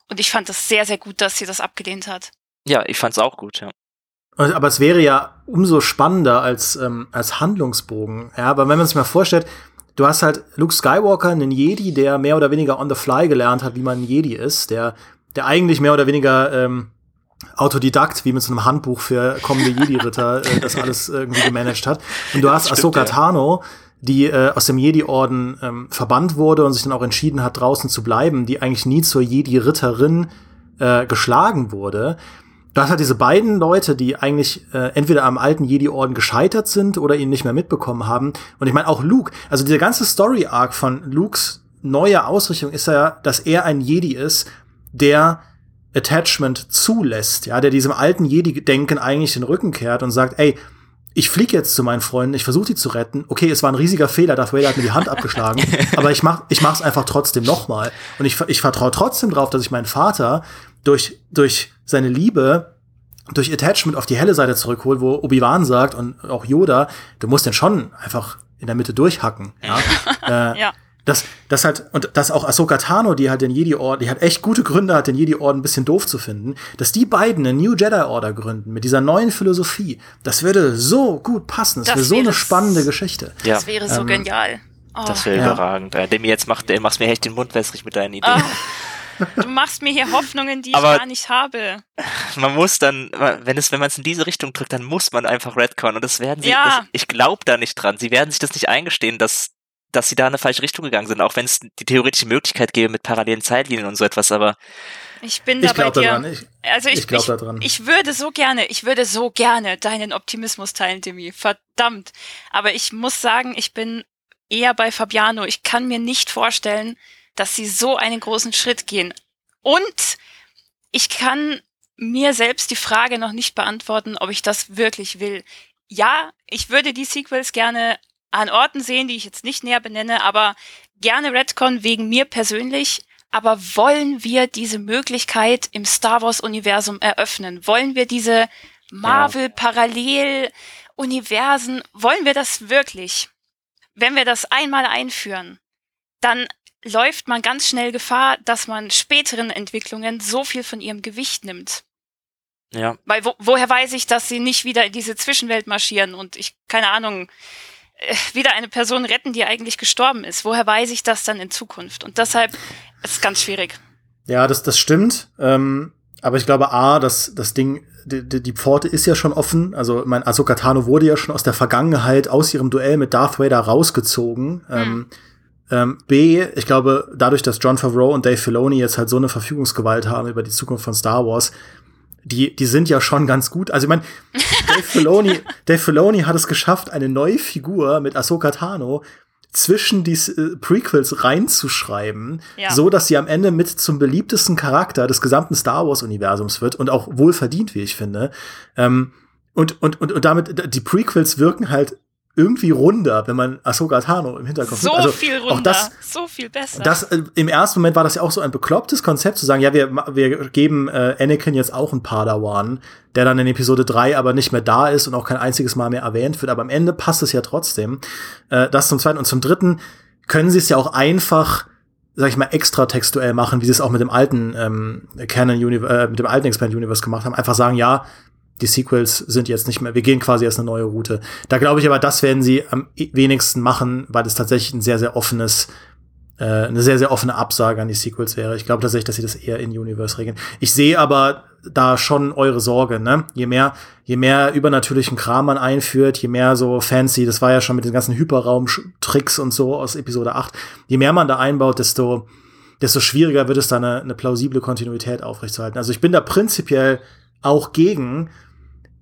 Und ich fand das sehr, sehr gut, dass sie das abgelehnt hat. Ja, ich fand's auch gut, ja. Aber es wäre ja umso spannender als, ähm, als Handlungsbogen. Ja, aber wenn man sich mal vorstellt, du hast halt Luke Skywalker, einen Jedi, der mehr oder weniger on the fly gelernt hat, wie man ein Jedi ist, der, der eigentlich mehr oder weniger ähm, Autodidakt, wie mit so einem Handbuch für kommende Jedi-Ritter äh, das alles irgendwie gemanagt hat. Und du hast Ahsoka ja. Tano, die äh, aus dem Jedi-Orden ähm, verbannt wurde und sich dann auch entschieden hat, draußen zu bleiben, die eigentlich nie zur Jedi-Ritterin äh, geschlagen wurde. Du hast halt diese beiden Leute, die eigentlich äh, entweder am alten Jedi-Orden gescheitert sind oder ihn nicht mehr mitbekommen haben. Und ich meine auch Luke, also dieser ganze Story-Arc von Lukes neue Ausrichtung ist ja, dass er ein Jedi ist, der Attachment zulässt, ja, der diesem alten Jedi-Denken eigentlich den Rücken kehrt und sagt, ey, ich fliege jetzt zu meinen Freunden, ich versuche die zu retten. Okay, es war ein riesiger Fehler, Darth Vader hat mir die Hand abgeschlagen, aber ich mach, ich mach's einfach trotzdem nochmal. Und ich, ich vertraue trotzdem drauf, dass ich meinen Vater durch, durch seine Liebe, durch Attachment auf die helle Seite zurückhole, wo Obi-Wan sagt und auch Yoda, du musst den schon einfach in der Mitte durchhacken. Ja. äh, ja dass das halt und dass auch Ahsoka Tano, die halt den Jedi Orden, die hat echt gute Gründe hat, den Jedi Orden ein bisschen doof zu finden, dass die beiden eine New Jedi Order gründen mit dieser neuen Philosophie. Das würde so gut passen. Das, das wäre so eine spannende Geschichte. Ja. Das wäre so ähm, genial. Oh. Das wäre ja. überragend. Äh, dem jetzt macht, der machst mir echt den Mund wässrig mit deinen Ideen. Oh. Du machst mir hier Hoffnungen, die Aber ich gar nicht habe. Man muss dann, wenn es, wenn man es in diese Richtung drückt, dann muss man einfach Redcon und das werden sie. Ja. Das, ich glaube da nicht dran. Sie werden sich das nicht eingestehen, dass dass sie da in eine falsche Richtung gegangen sind, auch wenn es die theoretische Möglichkeit gäbe mit parallelen Zeitlinien und so etwas, aber ich bin da bei dir. Ich, also ich, ich glaube daran. Ich würde so gerne, ich würde so gerne deinen Optimismus teilen, Demi. Verdammt. Aber ich muss sagen, ich bin eher bei Fabiano. Ich kann mir nicht vorstellen, dass sie so einen großen Schritt gehen. Und ich kann mir selbst die Frage noch nicht beantworten, ob ich das wirklich will. Ja, ich würde die Sequels gerne an Orten sehen, die ich jetzt nicht näher benenne, aber gerne Redcon wegen mir persönlich. Aber wollen wir diese Möglichkeit im Star Wars Universum eröffnen? Wollen wir diese Marvel Parallel Universen? Wollen wir das wirklich? Wenn wir das einmal einführen, dann läuft man ganz schnell Gefahr, dass man späteren Entwicklungen so viel von ihrem Gewicht nimmt. Ja. Weil wo, woher weiß ich, dass sie nicht wieder in diese Zwischenwelt marschieren und ich, keine Ahnung, wieder eine Person retten, die eigentlich gestorben ist. Woher weiß ich das dann in Zukunft? Und deshalb ist es ganz schwierig. Ja, das, das stimmt. Ähm, aber ich glaube, A, dass das Ding, die, die Pforte ist ja schon offen. Also, mein Ahsoka Tano wurde ja schon aus der Vergangenheit, aus ihrem Duell mit Darth Vader rausgezogen. Hm. Ähm, ähm, B, ich glaube, dadurch, dass John Favreau und Dave Filoni jetzt halt so eine Verfügungsgewalt haben über die Zukunft von Star Wars, die, die sind ja schon ganz gut. Also ich meine, Dave Filoni, Dave Filoni hat es geschafft, eine neue Figur mit Ahsoka Tano zwischen die äh, Prequels reinzuschreiben, ja. so dass sie am Ende mit zum beliebtesten Charakter des gesamten Star Wars Universums wird und auch wohl verdient, wie ich finde. Ähm, und, und, und, und damit, die Prequels wirken halt irgendwie runder, wenn man Ahsoka Tano im Hinterkopf so hat. Also viel runder, auch das, so viel besser. Das, äh, Im ersten Moment war das ja auch so ein beklopptes Konzept, zu sagen, ja, wir, wir geben äh, Anakin jetzt auch einen Padawan, der dann in Episode 3 aber nicht mehr da ist und auch kein einziges Mal mehr erwähnt wird, aber am Ende passt es ja trotzdem. Äh, das zum Zweiten. Und zum Dritten können sie es ja auch einfach sag ich mal, extra textuell machen, wie sie es auch mit dem alten ähm, Canon Universe, äh, mit dem alten Expand Universe gemacht haben. Einfach sagen, ja, die Sequels sind jetzt nicht mehr, wir gehen quasi erst eine neue Route. Da glaube ich aber, das werden sie am wenigsten machen, weil es tatsächlich ein sehr, sehr offenes, äh, eine sehr, sehr offene Absage an die Sequels wäre. Ich glaube tatsächlich, dass sie das eher in Universe regeln. Ich sehe aber da schon eure Sorge, ne? Je mehr, je mehr übernatürlichen Kram man einführt, je mehr so fancy, das war ja schon mit den ganzen Hyperraum-Tricks und so aus Episode 8, je mehr man da einbaut, desto, desto schwieriger wird es da eine, eine plausible Kontinuität aufrechtzuerhalten. Also ich bin da prinzipiell auch gegen,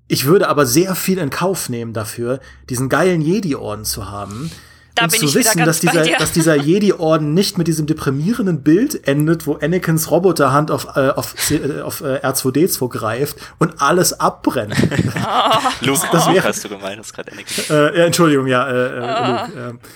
ich würde aber sehr viel in Kauf nehmen dafür, diesen geilen Jedi-Orden zu haben. Da und zu wissen, dass dieser, dass dieser Jedi-Orden nicht mit diesem deprimierenden Bild endet, wo Anakins Roboterhand auf, äh, auf, äh, auf äh, R2D2 greift und alles abbrennt. Oh. Luke, das wäre, hast du gemeint, das gerade Anakin. Äh, Entschuldigung, ja, äh, äh, oh. Luke. Äh,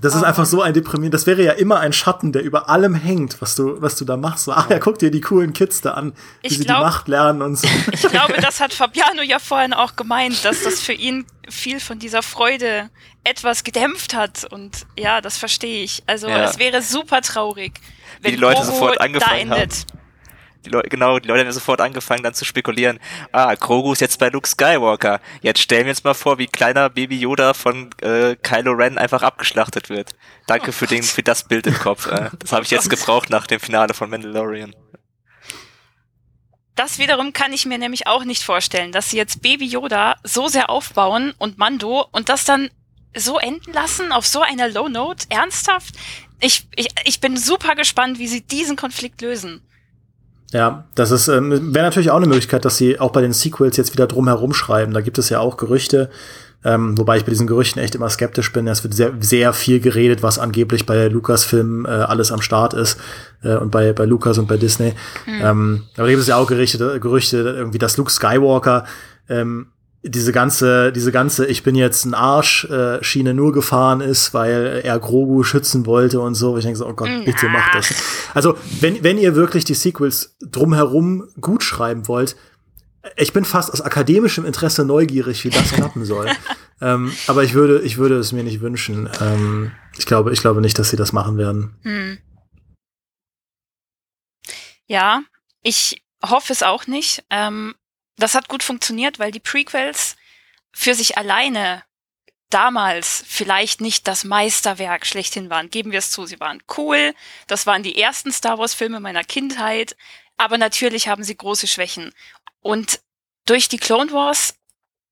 das ist oh. einfach so ein deprimierend. Das wäre ja immer ein Schatten, der über allem hängt, was du, was du da machst. So, ach ja, guck dir die coolen Kids da an, wie ich sie glaub, die Macht lernen und so. Ich glaube, das hat Fabiano ja vorhin auch gemeint, dass das für ihn viel von dieser Freude etwas gedämpft hat. Und ja, das verstehe ich. Also ja. es wäre super traurig, wenn die Leute Bobo sofort angefangen da endet. Haben die Leute, genau, die Leute haben sofort angefangen dann zu spekulieren, ah, Grogu ist jetzt bei Luke Skywalker. Jetzt stellen wir uns mal vor, wie kleiner Baby Yoda von äh, Kylo Ren einfach abgeschlachtet wird. Danke für, den, für das Bild im Kopf. Äh, das habe ich jetzt gebraucht nach dem Finale von Mandalorian. Das wiederum kann ich mir nämlich auch nicht vorstellen, dass sie jetzt Baby Yoda so sehr aufbauen und Mando und das dann so enden lassen auf so einer Low Note. Ernsthaft? Ich, ich, ich bin super gespannt, wie sie diesen Konflikt lösen. Ja, das ist ähm, wäre natürlich auch eine Möglichkeit, dass sie auch bei den Sequels jetzt wieder drum herum schreiben. Da gibt es ja auch Gerüchte, ähm, wobei ich bei diesen Gerüchten echt immer skeptisch bin. Es wird sehr, sehr viel geredet, was angeblich bei Lucasfilm äh, alles am Start ist äh, und bei, bei Lucas und bei Disney. Mhm. Ähm, aber da gibt es ja auch Gerüchte, Gerüchte irgendwie, dass Luke Skywalker ähm, diese ganze, diese ganze, ich bin jetzt ein Arsch, äh, Schiene nur gefahren ist, weil er Grogu schützen wollte und so. Ich denke so, oh Gott, bitte macht das. Also, wenn, wenn ihr wirklich die Sequels drumherum gut schreiben wollt, ich bin fast aus akademischem Interesse neugierig, wie das klappen soll. ähm, aber ich würde, ich würde es mir nicht wünschen. Ähm, ich glaube, ich glaube nicht, dass sie das machen werden. Hm. Ja, ich hoffe es auch nicht. Ähm, das hat gut funktioniert, weil die Prequels für sich alleine damals vielleicht nicht das Meisterwerk schlechthin waren. Geben wir es zu, sie waren cool. Das waren die ersten Star Wars Filme meiner Kindheit. Aber natürlich haben sie große Schwächen. Und durch die Clone Wars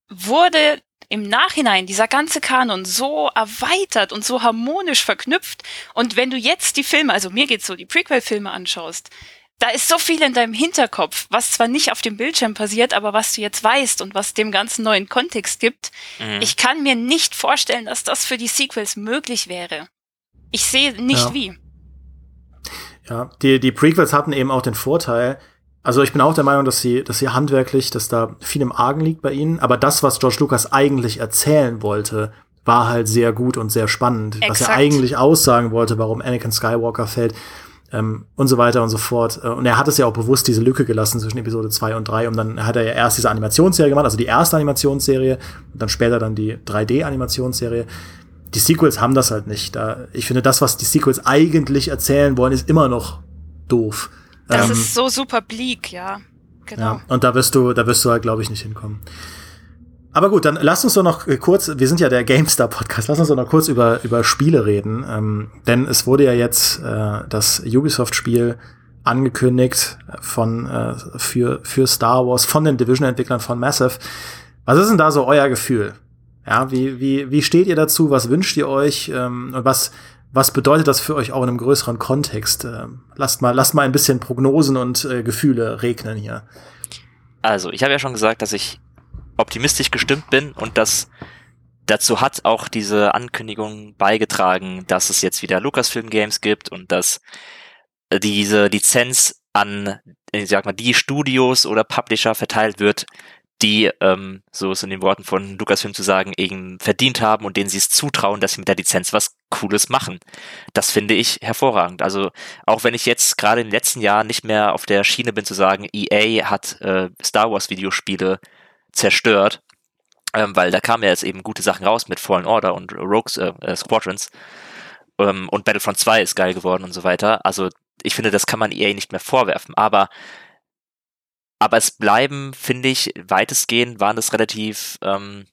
wurde im Nachhinein dieser ganze Kanon so erweitert und so harmonisch verknüpft. Und wenn du jetzt die Filme, also mir geht's so, die Prequel-Filme anschaust, da ist so viel in deinem Hinterkopf, was zwar nicht auf dem Bildschirm passiert, aber was du jetzt weißt und was dem ganzen neuen Kontext gibt. Mhm. Ich kann mir nicht vorstellen, dass das für die Sequels möglich wäre. Ich sehe nicht ja. wie. Ja, die, die Prequels hatten eben auch den Vorteil, also ich bin auch der Meinung, dass sie, dass sie handwerklich, dass da viel im Argen liegt bei ihnen, aber das, was George Lucas eigentlich erzählen wollte, war halt sehr gut und sehr spannend. Exakt. Was er eigentlich aussagen wollte, warum Anakin Skywalker fällt ähm, und so weiter und so fort. Äh, und er hat es ja auch bewusst diese Lücke gelassen zwischen Episode 2 und 3. Und dann hat er ja erst diese Animationsserie gemacht, also die erste Animationsserie und dann später dann die 3D-Animationsserie. Die Sequels haben das halt nicht. Da, ich finde, das, was die Sequels eigentlich erzählen wollen, ist immer noch doof. Das ähm, ist so super bleak, ja. Genau. Ja, und da wirst du, da wirst du halt, glaube ich, nicht hinkommen. Aber gut, dann lass uns doch noch kurz, wir sind ja der GameStar-Podcast, lass uns doch noch kurz über, über Spiele reden. Ähm, denn es wurde ja jetzt äh, das Ubisoft-Spiel angekündigt von äh, für, für Star Wars von den Division-Entwicklern von Massive. Was ist denn da so euer Gefühl? Ja, wie, wie, wie steht ihr dazu? Was wünscht ihr euch? Ähm, und was, was bedeutet das für euch auch in einem größeren Kontext? Ähm, lasst mal, lasst mal ein bisschen Prognosen und äh, Gefühle regnen hier. Also, ich habe ja schon gesagt, dass ich optimistisch gestimmt bin und das dazu hat auch diese Ankündigung beigetragen, dass es jetzt wieder Lucasfilm Games gibt und dass diese Lizenz an, ich sag mal, die Studios oder Publisher verteilt wird, die, ähm, so ist in den Worten von Lucasfilm zu sagen, eben verdient haben und denen sie es zutrauen, dass sie mit der Lizenz was Cooles machen. Das finde ich hervorragend. Also auch wenn ich jetzt gerade im letzten Jahr nicht mehr auf der Schiene bin zu sagen, EA hat äh, Star Wars Videospiele zerstört, ähm, weil da kamen ja jetzt eben gute Sachen raus mit Fallen Order und Rogues äh, äh, Squadrons ähm, und Battlefront 2 ist geil geworden und so weiter. Also ich finde, das kann man EA nicht mehr vorwerfen. Aber aber es bleiben, finde ich, weitestgehend waren das relativ, ähm,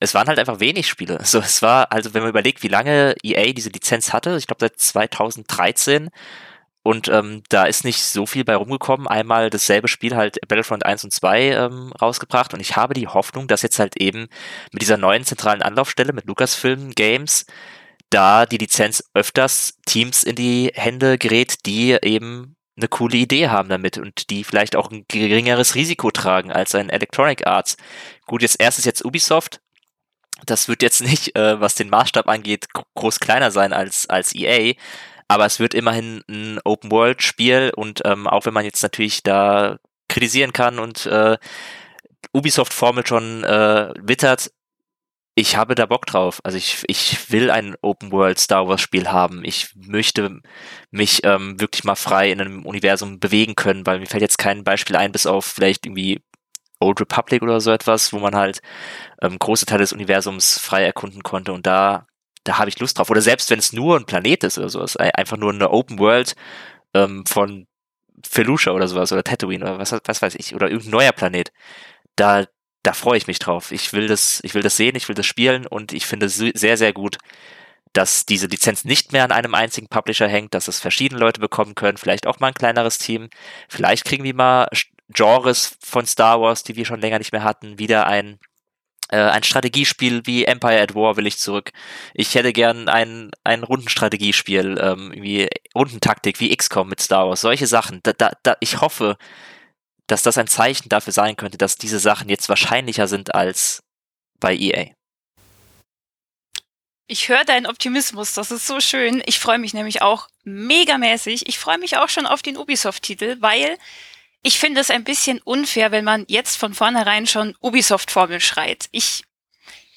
es waren halt einfach wenig Spiele. So, es war, also wenn man überlegt, wie lange EA diese Lizenz hatte, ich glaube seit 2013, und ähm, da ist nicht so viel bei rumgekommen. Einmal dasselbe Spiel halt Battlefront 1 und 2 ähm, rausgebracht und ich habe die Hoffnung, dass jetzt halt eben mit dieser neuen zentralen Anlaufstelle mit Lucasfilm Games da die Lizenz öfters Teams in die Hände gerät, die eben eine coole Idee haben damit und die vielleicht auch ein geringeres Risiko tragen als ein Electronic Arts. Gut, jetzt erstes jetzt Ubisoft. Das wird jetzt nicht, äh, was den Maßstab angeht, groß kleiner sein als, als EA, aber es wird immerhin ein Open-World-Spiel und ähm, auch wenn man jetzt natürlich da kritisieren kann und äh, Ubisoft-Formel schon äh, wittert, ich habe da Bock drauf. Also ich, ich will ein Open World Star Wars Spiel haben. Ich möchte mich ähm, wirklich mal frei in einem Universum bewegen können, weil mir fällt jetzt kein Beispiel ein, bis auf vielleicht irgendwie Old Republic oder so etwas, wo man halt ähm, große Teile des Universums frei erkunden konnte und da, da habe ich Lust drauf. Oder selbst wenn es nur ein Planet ist oder sowas, einfach nur eine Open World ähm, von Felucia oder sowas oder Tatooine oder was, was weiß ich, oder irgendein neuer Planet. Da, da freue ich mich drauf. Ich will das, ich will das sehen, ich will das spielen und ich finde es sehr, sehr gut, dass diese Lizenz nicht mehr an einem einzigen Publisher hängt, dass es verschiedene Leute bekommen können, vielleicht auch mal ein kleineres Team. Vielleicht kriegen wir mal Genres von Star Wars, die wir schon länger nicht mehr hatten, wieder ein äh, ein Strategiespiel wie Empire at War will ich zurück. Ich hätte gern ein, ein Rundenstrategiespiel, ähm, wie Rundentaktik wie XCOM mit Star Wars, solche Sachen. Da, da, da, ich hoffe, dass das ein Zeichen dafür sein könnte, dass diese Sachen jetzt wahrscheinlicher sind als bei EA. Ich höre deinen Optimismus, das ist so schön. Ich freue mich nämlich auch megamäßig. Ich freue mich auch schon auf den Ubisoft-Titel, weil ich finde es ein bisschen unfair, wenn man jetzt von vornherein schon Ubisoft-Formel schreit. Ich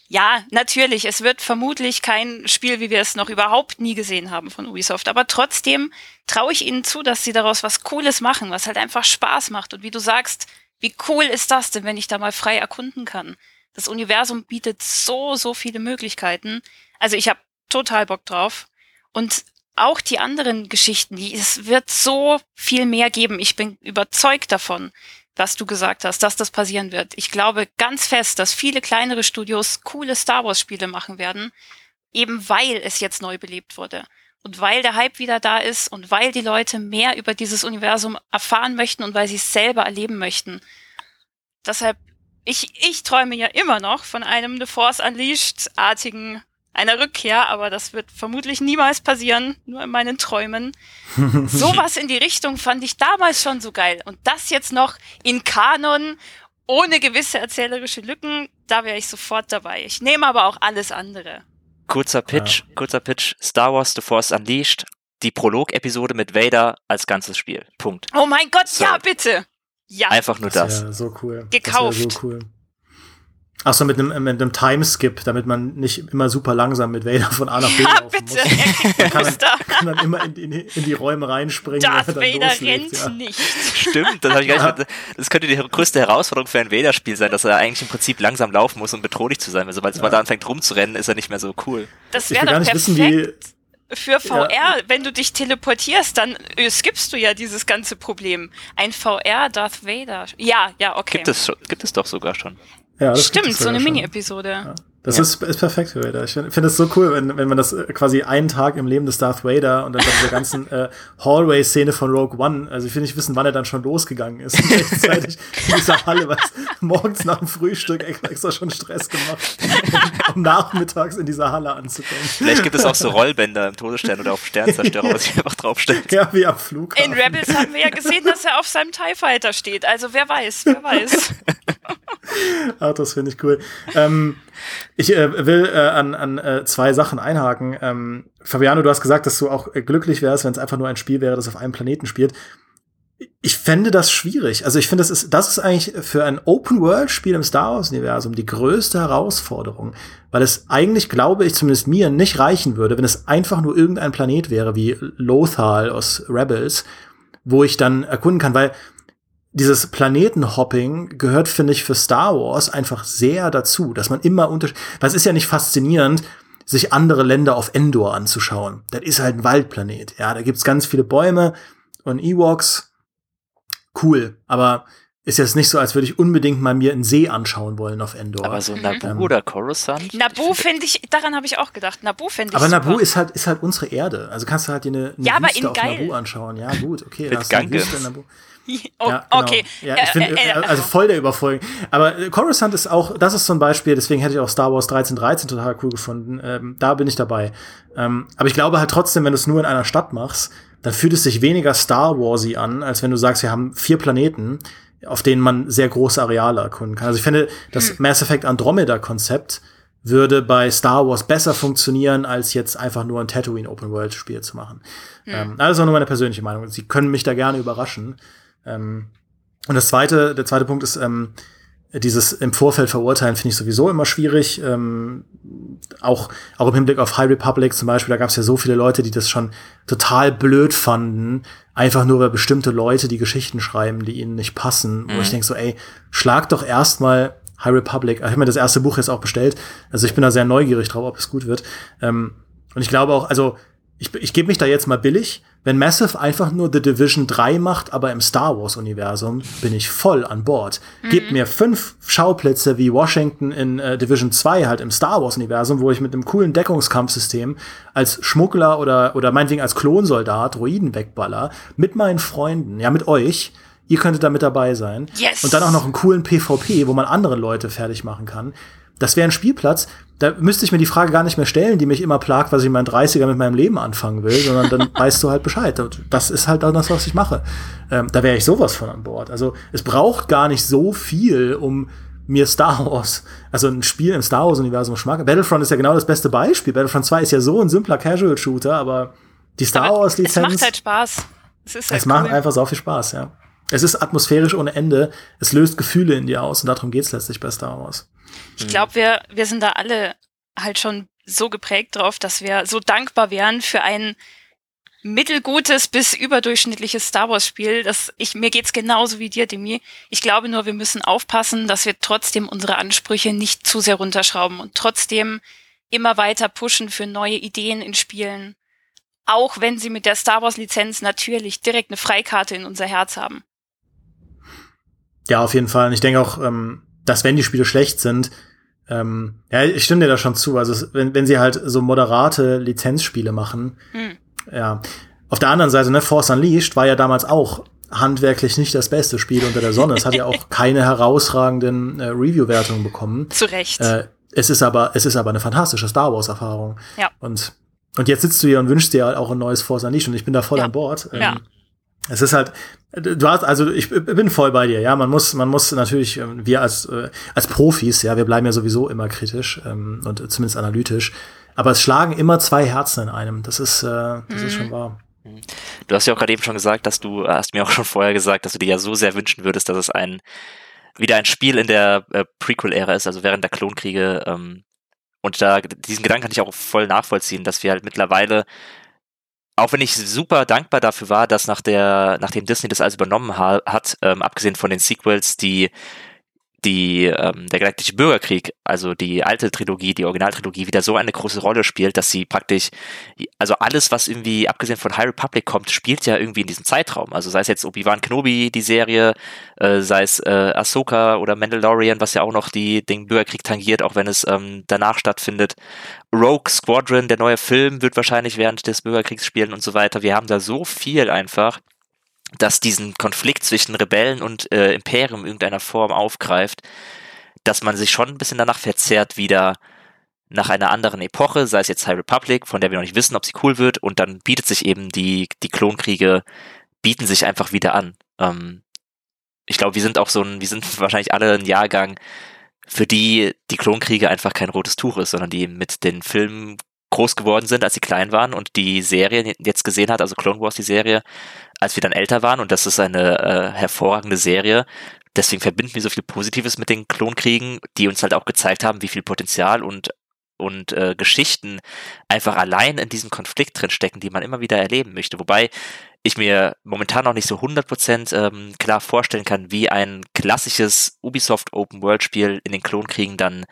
ja, natürlich. Es wird vermutlich kein Spiel, wie wir es noch überhaupt nie gesehen haben von Ubisoft. Aber trotzdem traue ich ihnen zu, dass sie daraus was Cooles machen, was halt einfach Spaß macht. Und wie du sagst, wie cool ist das denn, wenn ich da mal frei erkunden kann? Das Universum bietet so, so viele Möglichkeiten. Also ich habe total Bock drauf. Und auch die anderen Geschichten, die, es wird so viel mehr geben. Ich bin überzeugt davon was du gesagt hast, dass das passieren wird. Ich glaube ganz fest, dass viele kleinere Studios coole Star Wars Spiele machen werden, eben weil es jetzt neu belebt wurde. Und weil der Hype wieder da ist und weil die Leute mehr über dieses Universum erfahren möchten und weil sie es selber erleben möchten. Deshalb, ich, ich träume ja immer noch von einem The Force Unleashed-artigen einer Rückkehr, aber das wird vermutlich niemals passieren, nur in meinen Träumen. Sowas in die Richtung fand ich damals schon so geil. Und das jetzt noch in Kanon, ohne gewisse erzählerische Lücken, da wäre ich sofort dabei. Ich nehme aber auch alles andere. Kurzer Pitch, ja. kurzer Pitch. Star Wars The Force Unleashed, die Prolog-Episode mit Vader als ganzes Spiel. Punkt. Oh mein Gott, so. ja, bitte! Ja. Einfach nur das. das. so cool. Gekauft. so cool. Achso, mit einem, mit einem Timeskip, damit man nicht immer super langsam mit Vader von A nach B ja, laufen bitte. muss. Man kann, dann, kann dann immer in, in, in, die Räume reinspringen. Darth Vader loslegt, rennt ja. nicht. Stimmt, das, ich ja. nicht, das könnte die größte Herausforderung für ein Vader-Spiel sein, dass er eigentlich im Prinzip langsam laufen muss, um bedrohlich zu sein. Weil sobald ja. man da anfängt rumzurennen, ist er nicht mehr so cool. Das wäre doch perfekt. Wissen, wie für VR, ja. wenn du dich teleportierst, dann äh, skippst du ja dieses ganze Problem. Ein VR Darth Vader. Ja, ja, okay. Gibt es, gibt es doch sogar schon. Ja, Stimmt, so eine Mini-Episode. Ja. Das ja. ist, ist perfekt für Vader. Ich finde find es so cool, wenn, wenn man das äh, quasi einen Tag im Leben des Darth Vader und dann bei dieser ganzen äh, Hallway-Szene von Rogue One, also ich will nicht wissen, wann er dann schon losgegangen ist. Rechtzeitig in dieser Halle, was morgens nach dem Frühstück extra schon Stress gemacht, um, um nachmittags in dieser Halle anzukommen. Vielleicht gibt es auch so Rollbänder im Todesstern oder auf Sternzerstörer, was sich einfach draufstellt. Ja, wie am Flughafen. In Rebels haben wir ja gesehen, dass er auf seinem TIE Fighter steht. Also wer weiß, wer weiß. Ach, das finde ich cool. Ähm, ich äh, will äh, an, an äh, zwei Sachen einhaken. Ähm, Fabiano, du hast gesagt, dass du auch äh, glücklich wärst, wenn es einfach nur ein Spiel wäre, das auf einem Planeten spielt. Ich fände das schwierig. Also ich finde, das ist, das ist eigentlich für ein Open-World-Spiel im Star Wars-Universum die größte Herausforderung, weil es eigentlich, glaube ich, zumindest mir nicht reichen würde, wenn es einfach nur irgendein Planet wäre, wie Lothal aus Rebels, wo ich dann erkunden kann, weil dieses Planetenhopping gehört, finde ich, für Star Wars einfach sehr dazu, dass man immer unter, weil es ist ja nicht faszinierend, sich andere Länder auf Endor anzuschauen. Das ist halt ein Waldplanet. Ja, da gibt's ganz viele Bäume und Ewoks. Cool. Aber ist jetzt nicht so, als würde ich unbedingt mal mir einen See anschauen wollen auf Endor. Aber so Nabu ähm, oder Coruscant? Nabu finde ich, daran habe ich auch gedacht. Nabu finde ich Aber super. Nabu ist halt, ist halt unsere Erde. Also kannst du halt dir eine, eine ja, Wüste auf geil. Nabu anschauen. Ja, gut, okay. Mit Ganges. Nabu. Oh, ja, genau. Okay. Ja, ich finde, äh, äh, also voll der Überfolgung. Aber äh, Coruscant ist auch, das ist so ein Beispiel, deswegen hätte ich auch Star Wars 1313 total cool gefunden. Ähm, da bin ich dabei. Ähm, aber ich glaube halt trotzdem, wenn du es nur in einer Stadt machst, dann fühlt es sich weniger Star Warsy an, als wenn du sagst, wir haben vier Planeten, auf denen man sehr große Areale erkunden kann. Also ich finde, das hm. Mass Effect Andromeda-Konzept würde bei Star Wars besser funktionieren, als jetzt einfach nur ein Tatooine Open World Spiel zu machen. Hm. Ähm, also nur meine persönliche Meinung. Sie können mich da gerne überraschen. Ähm, und das zweite, der zweite Punkt ist, ähm, dieses im Vorfeld verurteilen finde ich sowieso immer schwierig. Ähm, auch, auch im Hinblick auf High Republic zum Beispiel, da gab es ja so viele Leute, die das schon total blöd fanden, einfach nur weil bestimmte Leute die Geschichten schreiben, die ihnen nicht passen. Mhm. Wo ich denke so, ey, schlag doch erstmal High Republic. Ich habe mir das erste Buch jetzt auch bestellt. Also ich bin da sehr neugierig drauf, ob es gut wird. Ähm, und ich glaube auch, also ich, ich gebe mich da jetzt mal billig. Wenn Massive einfach nur The Division 3 macht, aber im Star Wars Universum, bin ich voll an Bord. Mhm. Gebt mir fünf Schauplätze wie Washington in äh, Division 2 halt im Star Wars Universum, wo ich mit einem coolen Deckungskampfsystem als Schmuggler oder, oder meinetwegen als Klonsoldat Droiden wegballer, mit meinen Freunden, ja, mit euch. Ihr könntet da mit dabei sein. Yes. Und dann auch noch einen coolen PvP, wo man andere Leute fertig machen kann. Das wäre ein Spielplatz, da müsste ich mir die Frage gar nicht mehr stellen, die mich immer plagt, was ich in meinen 30er mit meinem Leben anfangen will, sondern dann weißt du halt Bescheid. Das ist halt dann das, was ich mache. Ähm, da wäre ich sowas von an Bord. Also es braucht gar nicht so viel, um mir Star Wars, also ein Spiel im Star Wars-Universum schmack. Battlefront ist ja genau das beste Beispiel. Battlefront 2 ist ja so ein simpler Casual-Shooter, aber die Star Wars-Lizenz. Es macht halt Spaß. Es, ist halt es macht einfach so viel Spaß, ja. Es ist atmosphärisch ohne Ende. Es löst Gefühle in dir aus und darum geht's letztlich bei Star Wars. Ich glaube, wir, wir sind da alle halt schon so geprägt drauf, dass wir so dankbar wären für ein mittelgutes bis überdurchschnittliches Star Wars Spiel. Das ich mir geht's genauso wie dir, Demi. Ich glaube nur, wir müssen aufpassen, dass wir trotzdem unsere Ansprüche nicht zu sehr runterschrauben und trotzdem immer weiter pushen für neue Ideen in Spielen, auch wenn sie mit der Star Wars Lizenz natürlich direkt eine Freikarte in unser Herz haben. Ja, auf jeden Fall. Und ich denke auch, ähm, dass wenn die Spiele schlecht sind, ähm, ja, ich stimme dir da schon zu. Also wenn, wenn sie halt so moderate Lizenzspiele machen, hm. ja. Auf der anderen Seite, ne, Force Unleashed war ja damals auch handwerklich nicht das beste Spiel unter der Sonne. Es hat ja auch keine herausragenden äh, Review-Wertungen bekommen. Zu Recht. Äh, es ist aber, es ist aber eine fantastische Star Wars-Erfahrung. Ja. Und, und jetzt sitzt du hier und wünschst dir auch ein neues Force Unleashed und ich bin da voll ja. an Bord. Ähm, ja. Es ist halt, du hast, also ich bin voll bei dir, ja. Man muss, man muss natürlich, ähm, wir als, äh, als Profis, ja, wir bleiben ja sowieso immer kritisch ähm, und zumindest analytisch. Aber es schlagen immer zwei Herzen in einem. Das ist, äh, das mhm. ist schon wahr. Mhm. Du hast ja auch gerade eben schon gesagt, dass du, hast mir auch schon vorher gesagt, dass du dir ja so sehr wünschen würdest, dass es ein, wieder ein Spiel in der äh, Prequel-Ära ist, also während der Klonkriege. Ähm, und da, diesen Gedanken kann ich auch voll nachvollziehen, dass wir halt mittlerweile auch wenn ich super dankbar dafür war, dass nach der, nachdem Disney das alles übernommen ha hat, ähm, abgesehen von den Sequels, die die, ähm, der Galaktische Bürgerkrieg, also die alte Trilogie, die Originaltrilogie, wieder so eine große Rolle spielt, dass sie praktisch, also alles, was irgendwie, abgesehen von High Republic kommt, spielt ja irgendwie in diesem Zeitraum. Also sei es jetzt Obi-Wan Kenobi, die Serie, äh, sei es äh, Ahsoka oder Mandalorian, was ja auch noch die, den Bürgerkrieg tangiert, auch wenn es ähm, danach stattfindet. Rogue Squadron, der neue Film, wird wahrscheinlich während des Bürgerkriegs spielen und so weiter. Wir haben da so viel einfach das diesen Konflikt zwischen Rebellen und äh, Imperium in irgendeiner Form aufgreift, dass man sich schon ein bisschen danach verzerrt, wieder nach einer anderen Epoche, sei es jetzt High Republic, von der wir noch nicht wissen, ob sie cool wird, und dann bietet sich eben die, die Klonkriege, bieten sich einfach wieder an. Ähm, ich glaube, wir sind auch so ein, wir sind wahrscheinlich alle ein Jahrgang, für die die Klonkriege einfach kein rotes Tuch ist, sondern die mit den Filmen groß geworden sind, als sie klein waren und die Serie jetzt gesehen hat, also Clone Wars die Serie, als wir dann älter waren und das ist eine äh, hervorragende Serie. Deswegen verbinden wir so viel Positives mit den Klonkriegen, die uns halt auch gezeigt haben, wie viel Potenzial und und äh, Geschichten einfach allein in diesem Konflikt drin stecken, die man immer wieder erleben möchte. Wobei ich mir momentan noch nicht so 100% ähm, klar vorstellen kann, wie ein klassisches Ubisoft Open World Spiel in den Klonkriegen dann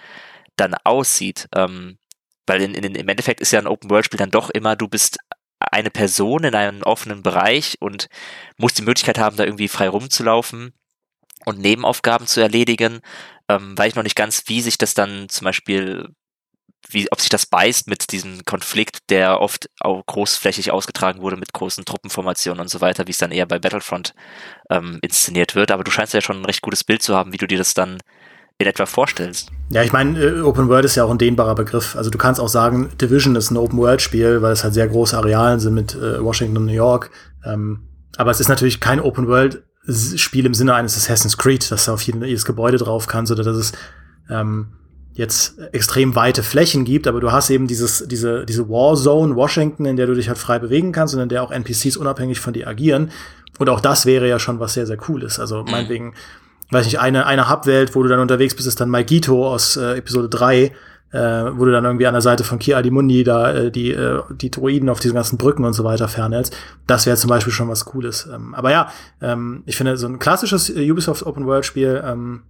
dann aussieht. Ähm, weil in, in, im Endeffekt ist ja ein Open World Spiel dann doch immer, du bist eine Person in einem offenen Bereich und muss die Möglichkeit haben, da irgendwie frei rumzulaufen und Nebenaufgaben zu erledigen, ähm, weiß ich noch nicht ganz, wie sich das dann zum Beispiel, wie, ob sich das beißt mit diesem Konflikt, der oft auch großflächig ausgetragen wurde mit großen Truppenformationen und so weiter, wie es dann eher bei Battlefront ähm, inszeniert wird. Aber du scheinst ja schon ein recht gutes Bild zu haben, wie du dir das dann in etwa vorstellst. Ja, ich meine, äh, Open World ist ja auch ein dehnbarer Begriff. Also du kannst auch sagen, Division ist ein Open World Spiel, weil es halt sehr große Arealen sind mit äh, Washington und New York. Ähm, aber es ist natürlich kein Open World Spiel im Sinne eines Assassin's Creed, dass da auf jedes Gebäude drauf kannst oder dass es ähm, jetzt extrem weite Flächen gibt, aber du hast eben dieses, diese, diese Warzone Washington, in der du dich halt frei bewegen kannst und in der auch NPCs unabhängig von dir agieren. Und auch das wäre ja schon was sehr, sehr cool ist. Also meinetwegen weiß nicht, eine, eine Hubwelt, wo du dann unterwegs bist, ist dann Maigito aus äh, Episode 3, äh, wo du dann irgendwie an der Seite von Ki Adimundi da äh, die, äh, die Droiden auf diesen ganzen Brücken und so weiter fernhältst. Das wäre zum Beispiel schon was Cooles. Ähm, aber ja, ähm, ich finde, so ein klassisches Ubisoft Open World Spiel, ähm,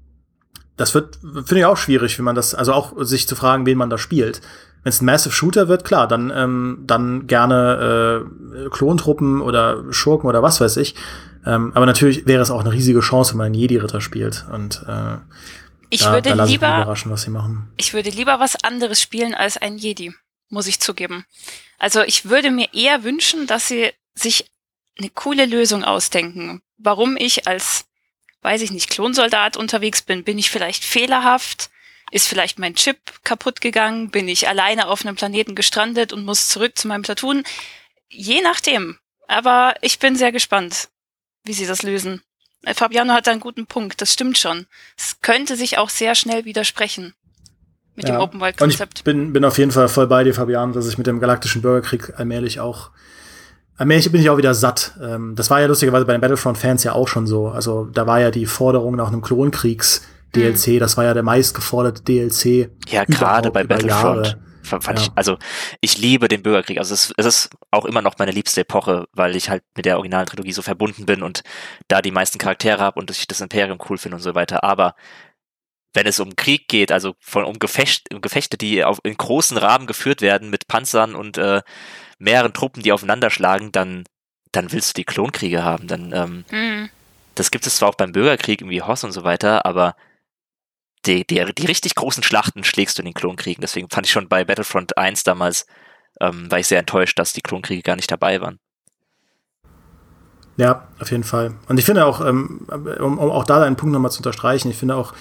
das wird, finde ich auch schwierig, wie man das, also auch sich zu fragen, wen man da spielt. Wenn es ein Massive Shooter wird, klar, dann, ähm, dann gerne äh, Klontruppen oder Schurken oder was weiß ich. Ähm, aber natürlich wäre es auch eine riesige Chance, wenn man einen Jedi-Ritter spielt. Und äh, ich da, würde da lieber überraschen, was sie machen. Ich würde lieber was anderes spielen als ein Jedi, muss ich zugeben. Also ich würde mir eher wünschen, dass sie sich eine coole Lösung ausdenken. Warum ich als, weiß ich nicht, Klonsoldat unterwegs bin, bin ich vielleicht fehlerhaft? Ist vielleicht mein Chip kaputt gegangen? Bin ich alleine auf einem Planeten gestrandet und muss zurück zu meinem Platoon? Je nachdem. Aber ich bin sehr gespannt wie sie das lösen. Äh, Fabiano hat da einen guten Punkt, das stimmt schon. Es könnte sich auch sehr schnell widersprechen mit ja. dem Open World Konzept. Und ich bin, bin auf jeden Fall voll bei dir, Fabiano, dass ich mit dem galaktischen Bürgerkrieg allmählich auch allmählich bin ich auch wieder satt. Ähm, das war ja lustigerweise bei den Battlefront-Fans ja auch schon so. Also da war ja die Forderung nach einem Klonkriegs DLC, mhm. das war ja der meistgeforderte DLC. Ja, gerade bei Battlefront. Jahre. Fand ja. ich, also ich liebe den Bürgerkrieg. Also es, es, ist auch immer noch meine liebste Epoche, weil ich halt mit der originalen Trilogie so verbunden bin und da die meisten Charaktere habe und ich das Imperium cool finde und so weiter. Aber wenn es um Krieg geht, also von um, Gefecht, um Gefechte, die auf, in großen Rahmen geführt werden mit Panzern und äh, mehreren Truppen, die aufeinanderschlagen, dann dann willst du die Klonkriege haben. Dann ähm, mhm. das gibt es zwar auch beim Bürgerkrieg irgendwie Hoss und so weiter, aber die, die, die richtig großen Schlachten schlägst du in den Klonkriegen. Deswegen fand ich schon bei Battlefront 1 damals, ähm, war ich sehr enttäuscht, dass die Klonkriege gar nicht dabei waren. Ja, auf jeden Fall. Und ich finde auch, ähm, um, um auch da einen Punkt nochmal zu unterstreichen, ich finde auch,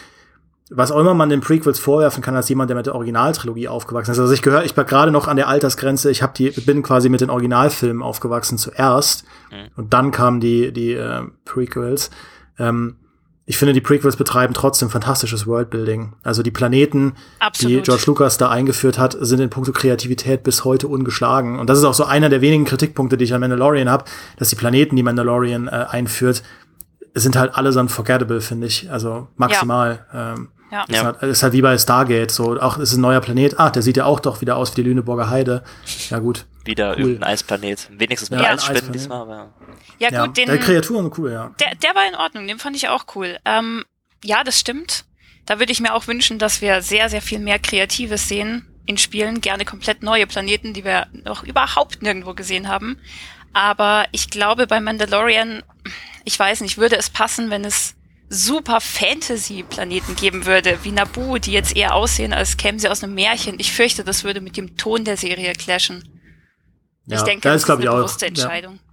was auch immer man den Prequels vorwerfen kann, als jemand, der mit der Originaltrilogie aufgewachsen ist. Also ich gehöre, ich bin gerade noch an der Altersgrenze. Ich habe die, bin quasi mit den Originalfilmen aufgewachsen zuerst mhm. und dann kamen die die äh, Prequels. Ähm, ich finde, die Prequels betreiben trotzdem fantastisches Worldbuilding. Also die Planeten, Absolut. die George Lucas da eingeführt hat, sind in puncto Kreativität bis heute ungeschlagen. Und das ist auch so einer der wenigen Kritikpunkte, die ich an Mandalorian habe, dass die Planeten, die Mandalorian äh, einführt, sind halt allesamt forgettable, finde ich. Also maximal. Ja. Ähm, ja. Ist, halt, ist halt wie bei Stargate, so auch ist ein neuer Planet. Ah, der sieht ja auch doch wieder aus wie die Lüneburger Heide. Ja gut. Wieder cool. irgendein Eisplanet. Wenigstens mit ja, Eisspinnen diesmal, aber. Ja, gut, ja, den. Der Kreaturen cool, ja. Der, der war in Ordnung, den fand ich auch cool. Ähm, ja, das stimmt. Da würde ich mir auch wünschen, dass wir sehr, sehr viel mehr Kreatives sehen in Spielen. Gerne komplett neue Planeten, die wir noch überhaupt nirgendwo gesehen haben. Aber ich glaube, bei Mandalorian, ich weiß nicht, würde es passen, wenn es super Fantasy-Planeten geben würde, wie Naboo, die jetzt eher aussehen, als kämen sie aus einem Märchen. Ich fürchte, das würde mit dem Ton der Serie clashen. Ja, ich denke, das, das ist eine bewusste Entscheidung. Ja.